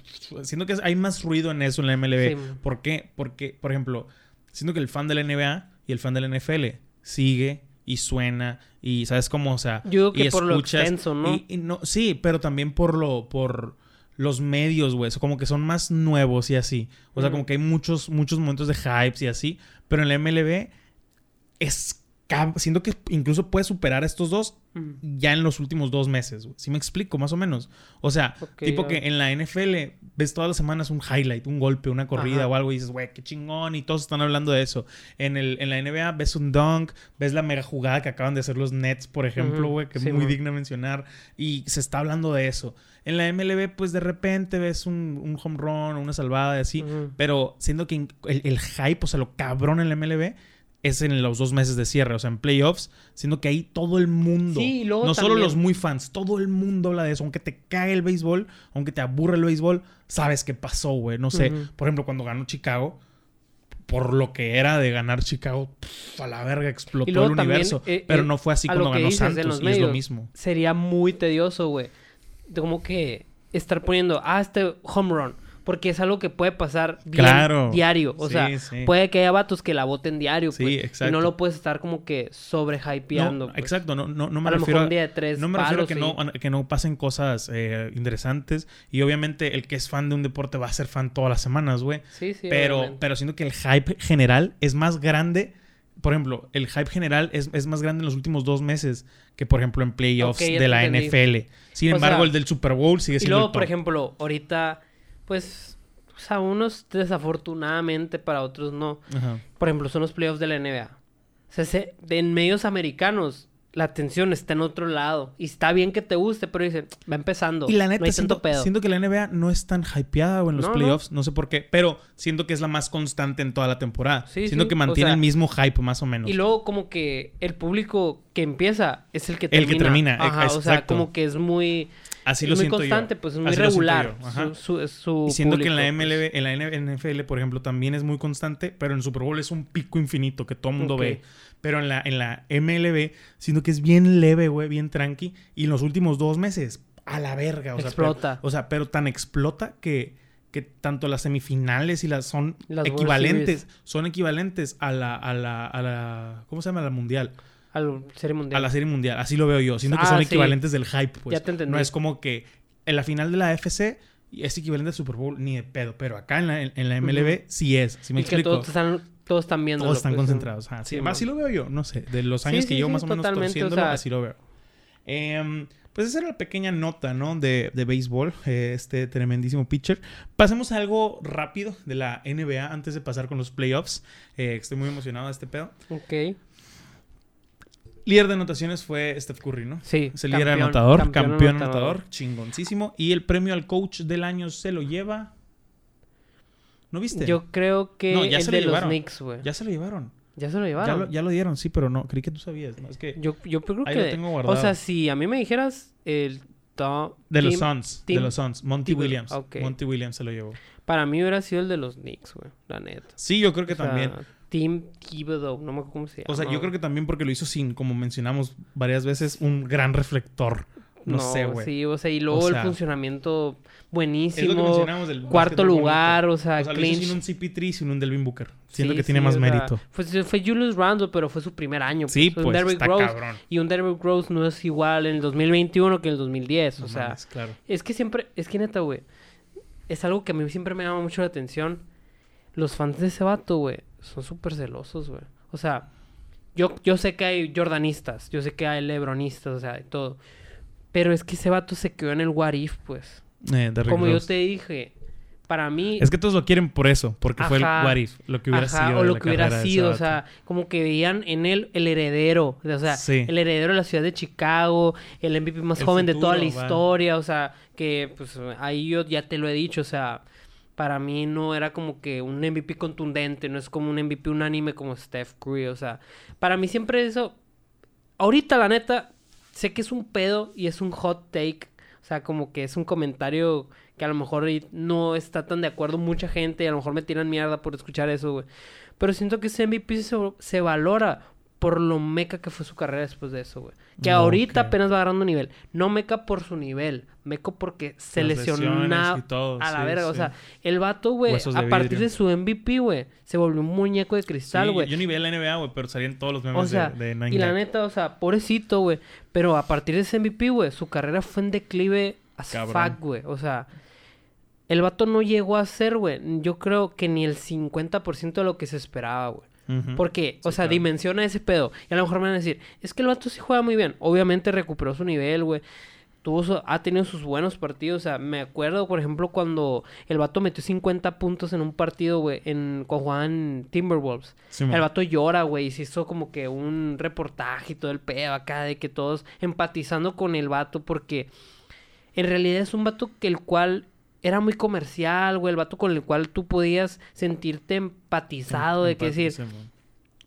Siento que hay más ruido en eso en la MLB. Sí. ¿Por qué? Porque, por ejemplo, siento que el fan de la NBA y el fan de la NFL sigue y suena y ¿sabes cómo? O sea, Yo que y por lo extenso, ¿no? y- y no, sí, pero también por lo, por los medios, güey. Como que son más nuevos y así. O sea, Ujú. como que hay muchos, muchos momentos de hypes y así. Pero en la MLB es... Siento que incluso puede superar a estos dos Mm. ya en los últimos dos meses. ¿Sí me explico? Más o menos. O sea, tipo que en la NFL ves todas las semanas un highlight, un golpe, una corrida Ajá. o algo y dices, güey, qué chingón. Y todos están hablando de eso. En, el, en la NBA ves un dunk, ves la mega jugada que acaban de hacer los Nets, por ejemplo, güey, que es muy man. digna mencionar. Y se está hablando de eso. En la MLB, pues de repente ves un, un home run o una salvada y así. Pero siendo que el, el hype, o sea, lo cabrón en la MLB, es en los dos meses de cierre, o sea, en playoffs, siendo que ahí todo el mundo, Sí, no solo los muy fans, todo el mundo habla de eso, aunque te cague el béisbol, aunque te aburre el béisbol, sabes qué pasó, güey, no sé, por ejemplo, cuando ganó Chicago, por lo que era de ganar Chicago, pff, a la verga explotó el también, universo, eh, pero eh, no fue así cuando ganó dices Santos, los y es lo mismo. Sería muy tedioso, güey. Como que estar poniendo, ah, este home run. Porque es algo que puede pasar bien Claro. diario. O Sí, sea, sí. puede que haya vatos que la voten diario, Sí, pues. Y exacto. no lo puedes estar como que sobre hypeando. No, exacto, no, no, no me A lo refiero mejor a, un día de tres no me refiero a que, no, a que no pasen cosas eh, interesantes. Y obviamente el que es fan de un deporte va a ser fan todas las semanas, güey. Sí, sí. pero, obviamente. pero siento que el hype general es más grande. Por ejemplo, el hype general es, es más grande en los últimos dos meses que, por ejemplo, en playoffs de la entendí. NFL. Sin O embargo, sea, el del Super Bowl sigue Y siendo luego, el por ejemplo, ahorita, pues, o sea, unos desafortunadamente, para otros no. Ajá. Por ejemplo, son los playoffs de la NBA. O sea, se- de- en medios americanos, la atención está en otro lado. Y está bien que te guste, pero dicen, va empezando. Y la no neta, hay siento, tanto pedo. siento que la NBA no es tan hypeada güey, en los No, no. playoffs. No. sé por qué. Pero siento que es la más constante en toda la temporada. Sí, siento sí, que o mantiene sea, el mismo hype, más o menos. Y luego como que el público que empieza es el que El termina. que termina, Ajá, o sea, como que es muy... Así es lo muy siento constante, yo. pues es muy Así regular. Su, su, su Y siento que en la público, pues. MLB, en la NFL, por ejemplo, también es muy constante, pero en el Super Bowl es un pico infinito que todo el mundo ve. Pero en la, en la MLB, siento que es bien leve, güey, bien tranqui. Y en los últimos dos meses, a la verga. O sea, Explota. pero- o sea, pero tan explota que, que tanto las semifinales y las son Las equivalentes. Son equivalentes a la, a la, a la. ¿Cómo se llama? A la mundial. Al Serie Mundial. A la serie mundial. Así lo veo yo. Siento que Ah, son sí. equivalentes del hype, pues. Ya te entendí. No es como que en la final de la FC es equivalente al Super Bowl ni de pedo. Pero acá en la, en la MLB sí es. Si me y que explico. todos están, todos están viendo. Todos están concentrados. Ajá, sí, Sí, así lo veo yo. No sé. De los años Sí, que llevo más o menos totalmente, o torciéndolo, sea- así lo veo. Em, pues esa era la pequeña nota, ¿no? De, de béisbol. eh, este tremendísimo pitcher. Pasemos a algo rápido de la NBA antes de pasar con los playoffs. Eh, estoy muy emocionado de este pedo. Ok. Líder de anotaciones fue Steph Curry, ¿no? Sí. Es el líder anotador, campeón, anotador, chingoncísimo. Y el premio al coach del año se lo lleva. ¿No viste? Yo creo que No, ya el se lo de los llevaron. Knicks, güey. Ya se lo llevaron. Ya se lo Ya llevaron. lo, ya lo dieron, sí, pero no. Creí que tú sabías. ¿no? Es que Yo, yo creo Ahí que... lo tengo guardado. O sea, si a mí me dijeras el top... de los Suns. de los Suns. Monty team- Williams. ok. Monty Williams se lo llevó. Para mí hubiera sido el de los Knicks, güey. La neta. Sí, yo creo que O sea, también. Team Thibodeau. No me acuerdo cómo se llama. O sea, yo creo que también porque lo hizo sin, como mencionamos varias veces, un gran reflector. No, sé, güey. Sí, o sea, y luego O el funcionamiento Es lo que buenísimo. mencionamos del Cuarto lugar, bonito. o sea, O sea, lo hizo sin un CP3 sin un Delvin Booker. Siento Sí, que tiene sí, más o sea, mérito. Pues fue Julius Randle, pero fue su primer año. Sí, Un pues, Derrick está Rose, cabrón. Y un Derrick Rose no es igual en el 2021 que en el 2010. No o sea, claro. es que siempre, es que neta, güey, es algo que a mí siempre me llama mucho la atención. Los fans de ese vato, güey, son súper celosos, güey. O sea, yo, yo sé que hay jordanistas, yo sé que hay lebronistas, o sea, de todo. Pero es que ese vato se quedó en el what if, pues. Eh, Como yo Rose. te dije, para mí... Es que todos lo quieren por eso, porque fue el Ajá. what if, lo que hubiera Ajá, sido. o lo la que hubiera sido, o sea, como que veían en él el heredero, o sea, Sí. el heredero de la ciudad de Chicago, el MVP más El joven de toda la futuro, historia, o sea, que pues ahí yo ya te lo he dicho, o sea, para mí no era como que un MVP contundente, no es como un MVP unánime como Steph Curry, o sea, para mí siempre eso, ahorita la neta, sé que es un pedo y es un hot take, o sea, como que es un comentario que a lo mejor no está tan de acuerdo mucha gente y a lo mejor me tiran mierda por escuchar eso, güey. Pero siento que ese MVP se, se valora por lo meca que fue su carrera después de eso, güey. Que No, ahorita apenas va agarrando nivel. No meca por su nivel, meco porque se Las y todo, a la sí, verga. O sea, el vato, güey, a partir de su MVP, güey, se volvió un muñeco de cristal, Sí, güey. yo ni veía la NBA, güey, pero salían todos los memes O sea, de, de Nine y la neta, o sea, pobrecito, güey. Pero a partir de ese MVP, güey, su carrera fue en declive as fuck, güey. O sea, el vato no llegó a ser, güey, yo creo que ni el 50% de lo que se esperaba, güey. Porque, o sea, claro. dimensiona ese pedo. Y a lo mejor me van a decir, es que el vato sí juega muy bien. Obviamente recuperó su nivel, güey. Tuvo su- ha tenido sus buenos partidos. O sea, me acuerdo, por ejemplo, cuando el vato metió 50 puntos en un partido, güey, en, cuando jugaban Timberwolves. Sí. El vato llora, güey, y se hizo como que un reportaje y todo el pedo acá de que todos empatizando con el vato porque en realidad es un vato que el cual era muy comercial, güey, el vato con el cual tú podías sentirte empatizado de que Empate, decir, sí.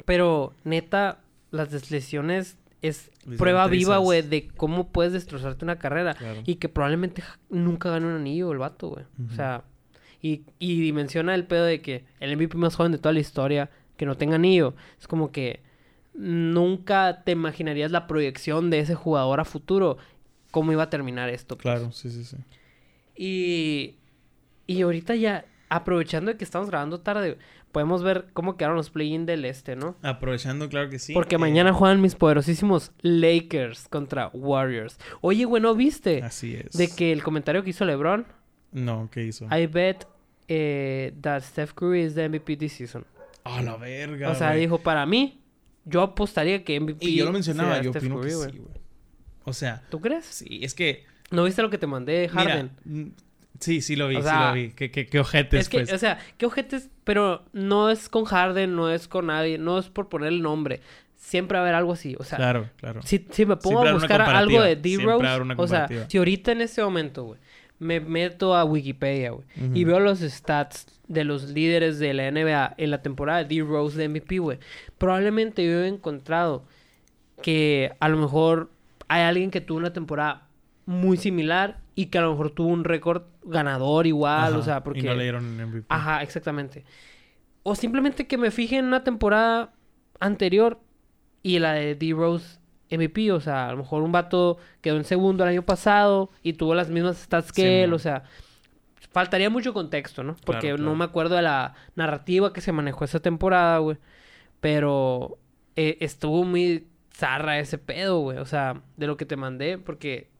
Pero, neta, las lesiones es prueba viva, güey, de cómo puedes destrozarte una carrera. Claro. Y que probablemente nunca gane un anillo el vato, güey. O sea, y, y menciona el pedo de que el MVP más joven de toda la historia, que no tenga anillo. Es como que nunca te imaginarías la proyección de ese jugador a futuro, cómo iba a terminar esto. pues. Claro, sí, sí, sí. Y, y ahorita ya, aprovechando de que estamos grabando tarde, podemos ver cómo quedaron los play-in del este, ¿no? Aprovechando, claro que sí. Porque eh, mañana juegan mis poderosísimos Lakers contra Warriors. Oye, güey, ¿no viste? Así es. De que el comentario que hizo LeBron, No, ¿qué hizo? I bet eh, that Steph Curry is the MVP this season. A la verga, o sea, dijo, para mí, yo apostaría que MVP Y yo lo mencionaba, yo Steph opino Curry, que sí, güey. O sea, ¿Tú crees? sí, es que... ¿No viste lo que te mandé, Harden? Mira, mm, sí, sí lo vi, O sí lo vi. Qué, qué, qué ojetes, Es que, pues. o sea, qué ojetes, pero no es con Harden, no es con nadie, no es por poner el nombre. Siempre va a haber algo así, o sea, claro, claro. si, si me pongo a buscar algo de D-Rose, o sea, si ahorita en este momento, güey, me meto a Wikipedia, güey, y veo los stats de los líderes de la NBA en la temporada de D-Rose de MVP, güey, probablemente yo he encontrado que a lo mejor hay alguien que tuvo una temporada muy similar y que a lo mejor tuvo un récord ganador igual, o sea, porque... Y no le dieron el MVP. Ajá, exactamente. O simplemente que me fije en una temporada anterior y la de D-Rose MVP. O sea, a lo mejor un vato quedó en segundo el año pasado y tuvo las mismas stats que Sí, él. O sea, faltaría mucho contexto, ¿no? Porque Claro, no me acuerdo de la narrativa que se manejó esa temporada, güey. Pero eh, estuvo muy zarra ese pedo, güey. O sea, de lo que te mandé, porque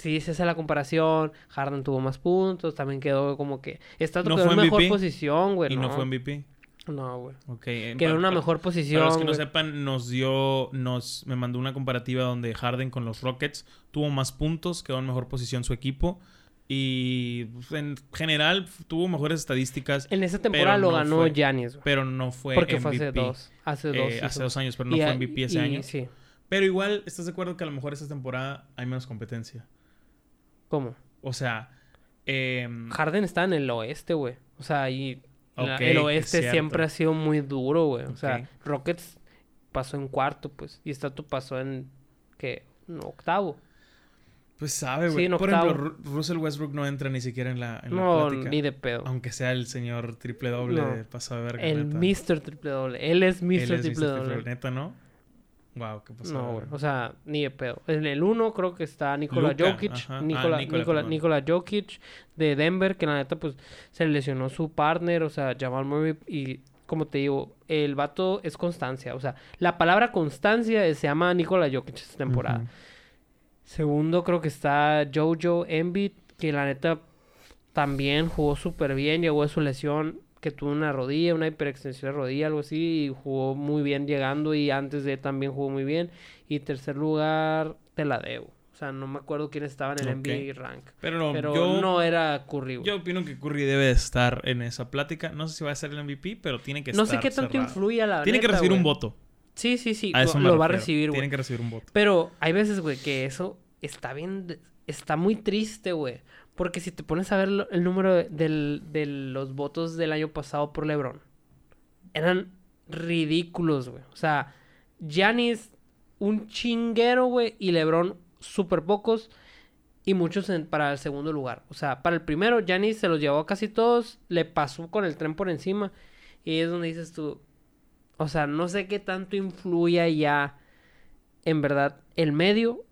si se hace la comparación, Harden tuvo más puntos, también quedó como que está ¿No en mejor posición, güey. y no, no fue MVP. No, güey. Ok. eh, Quedó en una mejor posición. Para los que no sepan, nos dio, nos, me mandó una comparativa donde Harden con los Rockets tuvo más puntos, quedó en mejor posición su equipo y pues, en general tuvo mejores estadísticas, En esa temporada lo no ganó Giannis, güey. pero no fue Porque MVP. fue hace dos. Hace eh, dos. hace seasons. dos años, pero no Y fue MVP ese y- año. Sí. Pero igual, ¿estás de acuerdo que a lo mejor esta temporada hay menos competencia? ¿Cómo? O sea, em, Harden está en el oeste, güey. O sea, Ok, el es oeste siempre ha sido muy duro, güey. O sea. Rockets pasó en cuarto, pues. Y Stato pasó en, ¿qué? No, octavo. pues sabe, güey. en Por ejemplo, Ru- Russell Westbrook no entra ni siquiera en la, en la No, plática. ni de pedo. Aunque sea el señor triple doble No. de paso de verga. El neta. Mr. Triple Doble. Él es Mr. Él es Triple Mr. Doble. Neta, ¿no? Wow, qué pasó. No, güey. O sea, ni de pedo. En el 1 creo que está Nikola Luka, Jokic. Ah, Nikola. Nikola Jokic de Denver, que la neta, pues, se le lesionó su partner, o sea, Jamal Murray. Y como te digo, el vato es constancia. O sea, la palabra constancia se llama Nikola Jokic esta temporada. Segundo, creo que está Jojo Embiid, que la neta también jugó súper bien. Llegó de su lesión, que tuvo una rodilla, una hiperextensión de rodilla, algo así. Y jugó muy bien llegando. Y antes de también jugó muy bien. Y tercer lugar, te la debo. O sea, no me acuerdo quién estaba en el Ok. NBA rank. Pero, Pero yo, no era Curry, güey. yo opino que Curry debe de estar en esa plática. No sé si va a ser el MVP, pero tiene que No estar sé qué tanto cerrado. influye a la Tiene que neta, recibir un voto. Sí, sí, sí. A eso lo lo va a recibir, güey. Tiene que recibir un voto. Pero hay veces, güey, que eso está bien, está muy triste, güey. Porque si te pones a ver el número de, los votos del año pasado por LeBron, eran ridículos, güey. O sea, Giannis, un chinguero, güey, y LeBron, súper pocos. Y muchos para el segundo lugar. O sea, para el primero, Giannis se los llevó a casi todos, le pasó con el tren por encima. Y es donde dices tú, o sea, no sé qué tanto influye ya, en verdad, el medio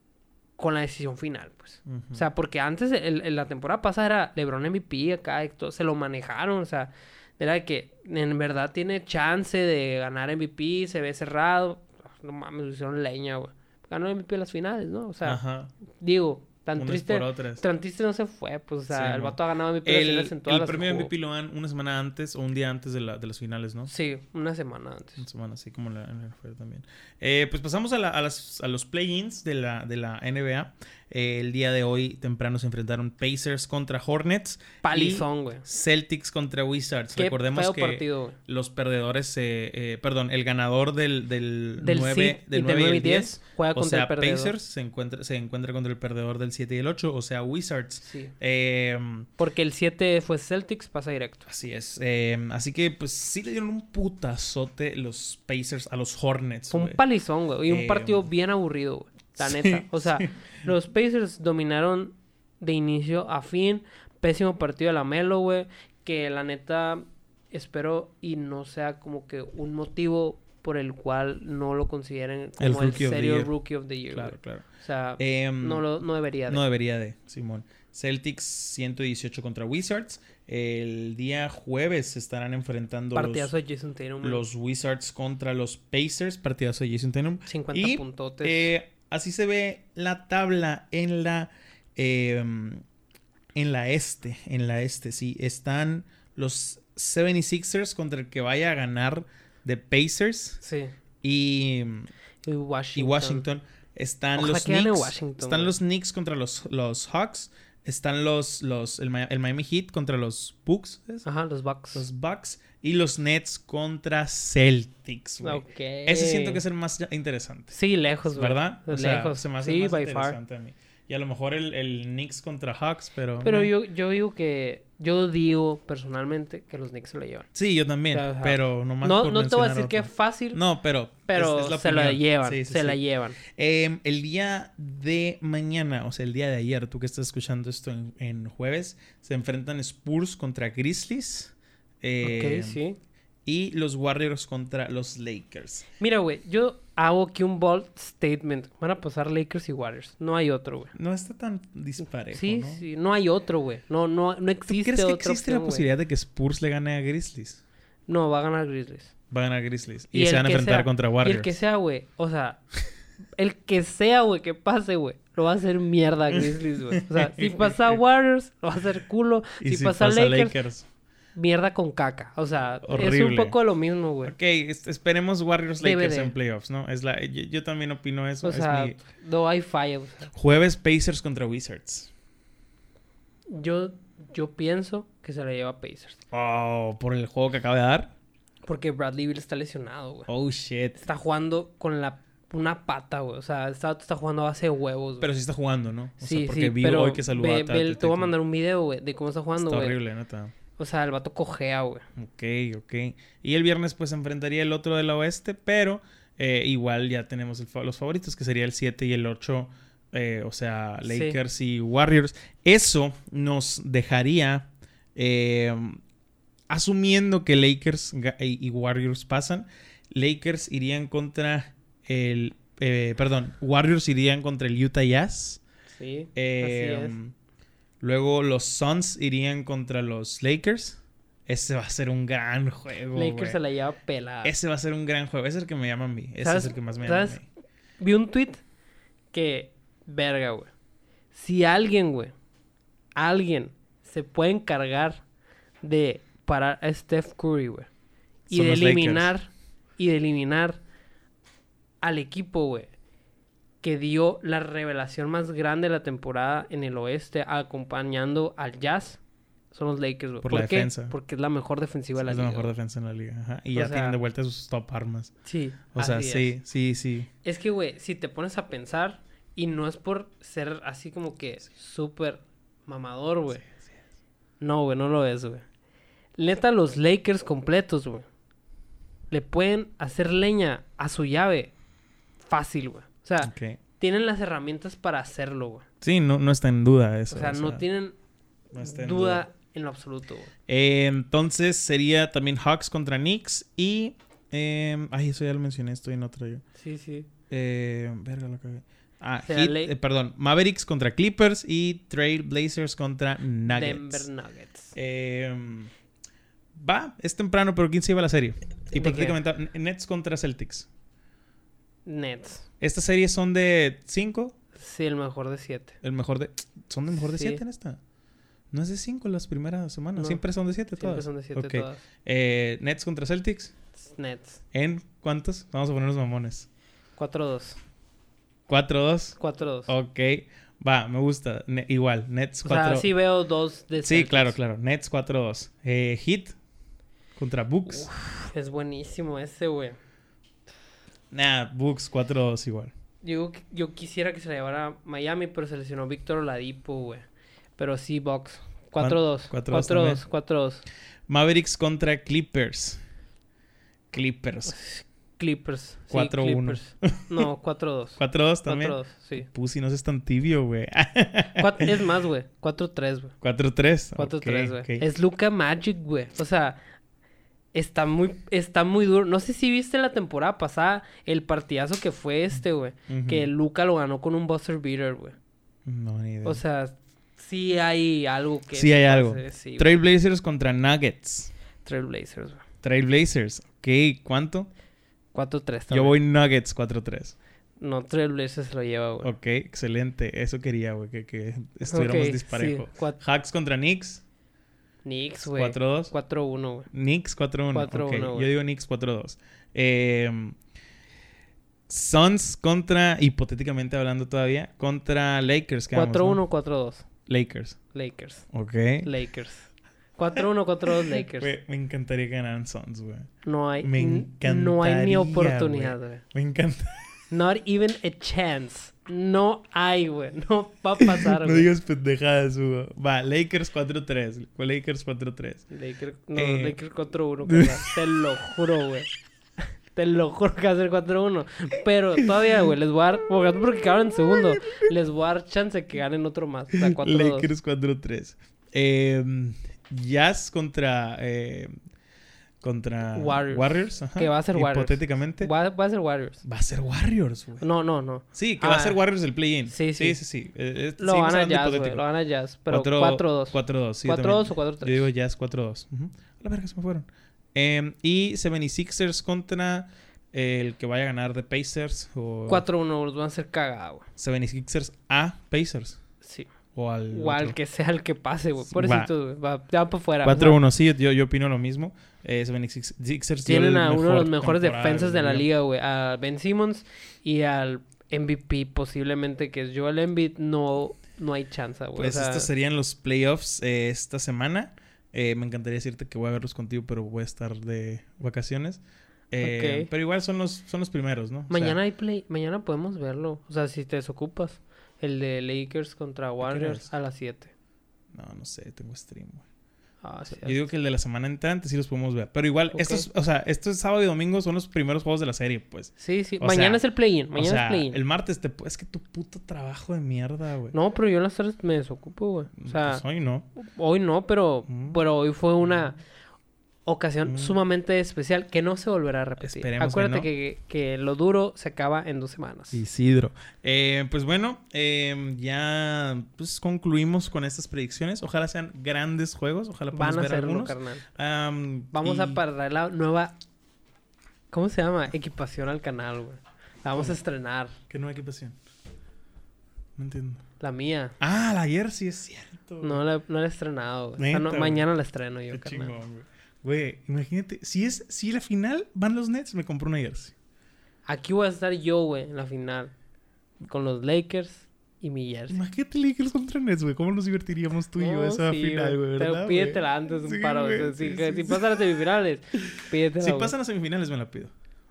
con la decisión final, pues. O sea, porque antes, el- el- la temporada pasada era LeBron MVP acá, y todo, se lo manejaron, o sea, era de que en verdad tiene chance de ganar MVP, se ve cerrado. No mames, hicieron leña, güey. Ganó MVP en las finales, ¿no? O sea, Ajá. digo, tan Unas triste, por otras. tan triste no se fue, pues, o sea, Sí, el vato ha ganado MVP El, en todas el premio. MVP lo dan una semana antes o un día antes de, la- de las finales, ¿no? Sí, una semana antes. Una semana, así como en la, en la NFL también. Eh, pues pasamos a, la- a las- a los play-ins de la, de la NBA. Eh, el día de hoy temprano se enfrentaron Pacers contra Hornets. Palizón, güey. Celtics contra Wizards. Qué Recordemos que partido, los perdedores, eh, eh, perdón, el ganador del, del, Del 9, sí- del y 9 y el 10, juega o contra sea, el perdedor. Pacers se encuentra, se encuentra contra el perdedor del 7 y el 8, o sea, Wizards. Sí. Eh, Porque el 7 fue Celtics, pasa directo. Así es. Eh, así que, pues, sí le dieron un putazote los Pacers a los Hornets. Fue un palizón, güey. Y un Eh, partido bien aburrido, güey. La sí, neta. O sea, sí. los Pacers dominaron de inicio a fin. Pésimo partido de la Melo, güey. Que la neta espero y no sea como que un motivo por el cual no lo consideren como el, Rookie serio. Rookie of the Year. Claro, claro. O sea, Em, no, lo, no debería de. No debería de, Simón. Celtics 118 contra Wizards. El día jueves se estarán enfrentando Partidazo los, de Jason Tatum. los Wizards contra los Pacers. Partidazo de Jason Tatum. 50 y, puntotes. Eh, así se ve la tabla en la eh, en la este, en la este, sí, están los 76ers contra el que vaya a ganar de Pacers sí. y, Y Washington. y Washington. Están Ojalá los Knicks, Washington, están los Knicks contra los, los Hawks, están los, los el, el Miami Heat contra los Bucks, ¿es? Ajá, los Bucks. los Bucks y los Nets contra Celtics. güey. Ok. Ese siento que es el más interesante. Sí, lejos, güey. ¿Verdad? O sea, lejos. se me hace sí, más by far. interesante a mí. Y a lo mejor el, el Knicks contra Hawks, pero... Pero yo, yo digo que... Yo digo personalmente que los Knicks se lo llevan. Sí, yo también, O sea, pero nomás No, por no te voy a decir que es otro. fácil, No, pero... pero es- es la se la llevan. Sí, sí, se la llevan. Eh, el día de mañana, o sea, el día de ayer, tú que estás escuchando esto en, en jueves, se enfrentan Spurs contra Grizzlies. eh, ok, sí. Y los Warriors contra los Lakers. Mira, güey, yo hago aquí un bold statement. Van a pasar Lakers y Warriors. No hay otro, güey. No está tan disparejo, Sí, ¿no? sí, no hay otro, güey. No, no, no ¿Tú existe crees que otra existe la opción, posibilidad de que Spurs le gane a Grizzlies? No, va a ganar Grizzlies. Va a ganar Grizzlies. Y, se van a enfrentar sea- contra Y Warriors. el que sea, güey. O sea, el que sea, güey, que pase, güey. Lo va a hacer mierda a Grizzlies, güey. O sea, si pasa Warriors, lo va a hacer culo. Y Si, pasa, Lakers, mierda con caca. O sea, es un poco lo mismo, güey. Ok, es- esperemos Warriors Lakers en playoffs, ¿no? Es la, yo, yo también opino eso. O es sea, mi- no hay falla. o sea. Jueves Pacers contra Wizards. yo, yo pienso que se la lleva Pacers. Oh, por el juego que acaba de dar. Porque Bradley Bill está lesionado, güey. Oh, shit. Está jugando con la una pata, güey. O sea, está, está jugando a base de huevos, güey. Pero sí está jugando, ¿no? O sí, sea, porque sí, vi pero hoy que saludó ve- a te voy a mandar un video, güey, de cómo está jugando, Está güey. horrible, neta. O sea, el vato cojea, güey. Ok, ok. Y el viernes pues enfrentaría el otro del oeste, pero eh, igual ya tenemos el los favoritos, que sería el 7 y el 8, eh, o sea, Sí. Lakers y Warriors. Eso nos dejaría, eh, asumiendo que Lakers y Warriors pasan, Lakers irían contra el, eh, perdón, Warriors irían contra el Utah Jazz. Sí, así es. Luego los Suns irían contra los Lakers. Ese va a ser un gran juego. Lakers se la lleva pelada. Ese va a ser un gran juego. Ese es el que me llama a mí. Ese ¿Sabes- es el que más me llama a sabes? mí. Vi un tweet que, verga, güey. Si alguien, güey, alguien se puede encargar de parar a Steph Curry, güey. Y Son de Lakers. eliminar, y de eliminar al equipo, güey. Que dio la revelación más grande de la temporada en el oeste, acompañando al Jazz. Son los Lakers, güey. Por la qué? defensa. Porque es la mejor defensiva de la Es la liga. mejor defensa en la liga. Ajá. Y O ya sea- tienen de vuelta sus top armas. Sí. O sea, sí, sí, sí. Es que, güey, si te pones a pensar, y no es por ser así como que súper mamador, güey. No, güey, no lo es, güey. Neta, los Lakers completos, güey. Le pueden hacer leña a su llave fácil, güey. O sea, tienen las herramientas para hacerlo, güey. Sí, no, no está en duda eso. O sea, no tienen no está en duda en lo absoluto, güey. Eh, entonces sería también Hawks contra Knicks y... eh, ay, eso ya lo mencioné. Estoy en otro yo. Sí, sí. Eh, verga, lo cagué. Ah, Heat- eh, perdón, Mavericks contra Clippers y Trail Blazers contra Nuggets. Denver Nuggets. Eh, va, es temprano, pero ¿quién se lleva la serie? qué? Hipotéticamente, N- Nets contra Celtics. Nets. Estas series son de 5, Sí, el mejor de siete. el mejor de... ¿Son de mejor de Sí. 7 en esta? No es de 5 las primeras semanas, No. siempre son de 7 Siempre todas. son de siete Ok. todas. Eh, Nets contra Celtics, Nets. ¿en cuántos? Vamos a poner los mamones. 4-2. 4-2. 4-2. Ok. Va, me gusta. Ne- igual, Nets O 4. sea, sí veo dos de Sí, Celtics. claro, claro. Nets 4-2. Eh, Heat contra Bucks. Es buenísimo ese, güey. Nah, Bucks 4-2 igual. Yo, yo quisiera que se la llevara Miami, pero se lesionó Víctor Oladipo, güey. Pero sí, Bucks. 4-2. 4-2 4-2. 4-2. Mavericks contra Clippers. Clippers. Clippers. Sí, 4-1. Clippers. No, 4-2. 4-2 también. 4-2, sí. Pussy, no seas tan tibio, güey. Es más, güey. 4-3, güey. 4-3. 4-3, güey. Es Luca Magic, güey. O sea, está muy, está muy duro. No sé si viste la temporada pasada el partidazo que fue este, güey. Que Luca lo ganó con un Buster Beater, güey. No, ni idea. O sea, sí hay algo que... sí hay algo. Sí. Trailblazers contra Nuggets. Trailblazers, güey. Trailblazers. Ok, ¿cuánto? 4-3 Yo voy Nuggets 4-3. No, Trailblazers lo lleva, güey. Ok, excelente. Eso quería, güey, que, que estuviéramos Ok, disparejo. sí. Cuat- Hawks contra Knicks. Knicks, güey. 4-2. 4-1, güey. Knicks 4-1. 4-1, ok, güey. yo digo Knicks 4-2. Eh, Suns contra, hipotéticamente hablando todavía, contra Lakers. quedamos, 4-1, ¿no? 4-2. Lakers. Lakers. Ok. Lakers. 4-1, 4-2 Lakers. Güey, me encantaría que ganaran Suns, güey. No hay, Me n- no hay ni encantaría, oportunidad, güey. Me encanta. Not even a chance. No hay, güey. No va a pasar, no güey. digas pendejadas, Hugo. Va, Lakers 4-3. Lakers 4-3. Lakers, no, Eh. Lakers 4-1, carnal. Te lo juro, güey. Te lo juro que va a ser 4-1. Pero todavía, güey, les voy a dar, porque porque quedaron en segundo, les voy a dar chance que ganen otro más. O sea, 4-2. Lakers 4-3. Eh, Jazz contra. eh, contra Warriors. ajá. Que va a ser Warriors. Hipotéticamente. Va, va a ser Warriors. Va a ser Warriors, güey. No, no, no. Sí, que va a Ah. ser Warriors el play-in. Sí, sí. Sí, sí, sí. Eh, eh, Lo van a Jazz, güey. hipotético. Lo van a Jazz. Pero Cuatro- 4-2. 4-2, sí. yo 4-2 también. o 4-3. Yo digo Jazz 4-2. Ujú. La verga, se me fueron. Eh, y 76ers contra el que vaya a ganar de Pacers o 4-1 los van a hacer cagada, güey. 76ers a Pacers Sí. o al O al que sea el que pase, güey. Va. Pobrecito, güey. Va, ya para afuera. 4-1, sí, yo, yo opino lo mismo. Eh, 76ers dio Tienen a uno de los mejores defensas de la liga. liga, güey. A Ben Simmons y al MVP posiblemente, que es Joel Embiid. No, no hay chance, güey. Pues o sea, estos serían los playoffs eh, esta semana. Eh, me encantaría decirte que voy a verlos contigo, pero voy a estar de vacaciones. Eh. Pero igual son los, son los primeros, ¿no? O sea, Mañana hay play. Mañana podemos verlo. O sea, si te desocupas. El de Lakers contra Warriors a las 7. no, no sé, tengo stream, güey. Ah, sí. Yo digo que el de la semana entrante sí los podemos ver. Pero igual, Ok. estos, o sea, estos sábado y domingo son los primeros juegos de la serie, pues. Sí, sí. o Mañana sea, es el play-in. Mañana o sea, es play-in. el martes te... Es que tu puto trabajo de mierda, güey. No, pero yo en las tardes me desocupo, güey. O sea, Pues hoy no. hoy no, pero, Mm. pero hoy fue una ocasión Mm. sumamente especial que no se volverá a repetir. Esperemos que Acuérdate no. que, que lo duro se acaba en dos semanas. Isidro. Eh, pues bueno, eh, ya pues concluimos con estas predicciones. Ojalá sean grandes juegos. Ojalá podamos Van a ver algunos. carnal. Vamos y- a parar la nueva... ¿Cómo se llama? Equipación al canal, güey. La vamos a estrenar. ¿Qué nueva equipación? No entiendo. La mía. Ah, la ayer sí es cierto. No la, no la he estrenado, güey. O sea, no- Neta, güey. mañana la estreno yo, Qué carnal. chingón, güey. Güey, imagínate, si es, si la final van los Nets, me compro una jersey. Aquí voy a estar yo, güey, en la final. Con los Lakers y mi jersey. Imagínate Lakers contra Nets, güey. ¿Cómo nos divertiríamos tú y yo No, esa sí, final, güey? Pero ¿verdad, pídetela antes un paro. o güey, sea, si, sí, si pasan las semifinales, pídetela. Si pasan a semifinales, me la pido.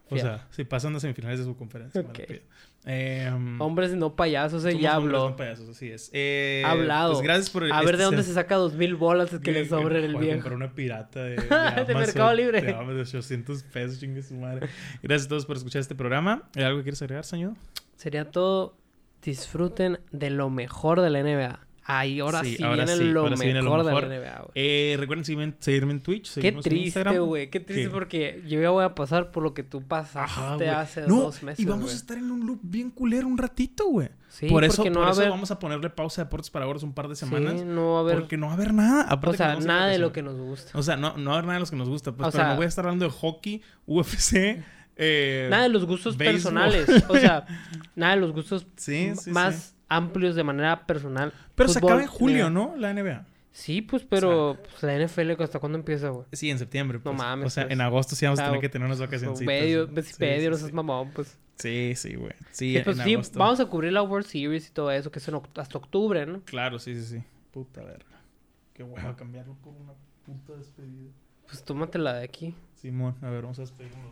O sea, si pasan a semifinales de su conferencia, me Ok. la pido. Eh, um, Hombres no payasos, eh, ya hombres, habló. no payasos, así es. Eh, Ha hablado. Pues gracias por A ver este de dónde se saca dos mil bolas que le sobren el viejo. comprar una pirata de, de, De Amazon, Mercado Libre. De, Amazon, de 800 pesos, chingue su madre. Gracias a todos por escuchar este programa. ¿Hay ¿Algo que quieres agregar, señor? Sería todo. Disfruten de lo mejor de la NBA. Ay, ahora sí, Sí, ahora viene, sí, lo ahora sí viene lo mejor de la NBA, güey. Eh, recuerden seguirme, seguirme en Twitch. Qué triste, güey. Qué triste ¿Qué? porque yo ya voy a pasar por lo que tú pasaste Ajá, hace no, dos meses. y vamos a estar en un loop bien culero un ratito, güey. Sí, por eso, no por va eso haber- vamos a ponerle pausa de deportes para ahora un par de semanas. Sí, no va a haber. Porque no va a haber nada. Aparte o sea, nada de lo que nos gusta. O sea, no, no va a haber nada de los que nos gusta. Pues, O pero sea- me voy a estar hablando de hockey, UFC. Eh, Nada de los gustos personales. O sea, nada de los gustos Sí, más. Amplios de manera personal. Pero se acaba en julio. ¿no? La NBA. Sí, pues, pero pues, la NFL, ¿hasta cuándo empieza, güey? Sí, en septiembre. No pues. mames, O sea, pues. en agosto sí vamos a tener que tener unas vacaciones. Medio, ves, medio, no seas mamón, pues. Sí, sí, güey. Sí, Sí, pues en sí, agosto. vamos a cubrir la World Series y todo eso, que es en oct- hasta octubre, ¿no? Claro, sí, sí, sí. Puta verga. Qué hueva cambiarlo por una puta despedida. Pues tómatela de aquí. Simón, a ver, vamos a despedirnos.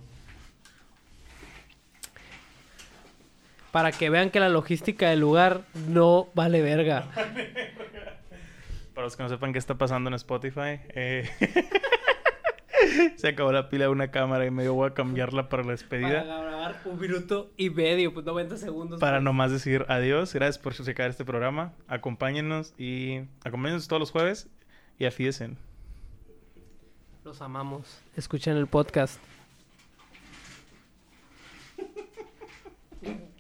Para que vean que la logística del lugar no vale verga. Para los que no sepan qué está pasando en Spotify, eh, se acabó la pila de una cámara y me voy a cambiarla para la Para despedida. grabar un minuto y medio, pues 90 segundos. Para pues. nomás decir adiós, gracias por checar este programa. Acompáñenos y acompáñenos todos los jueves y afídense. Los amamos. Escuchen el podcast.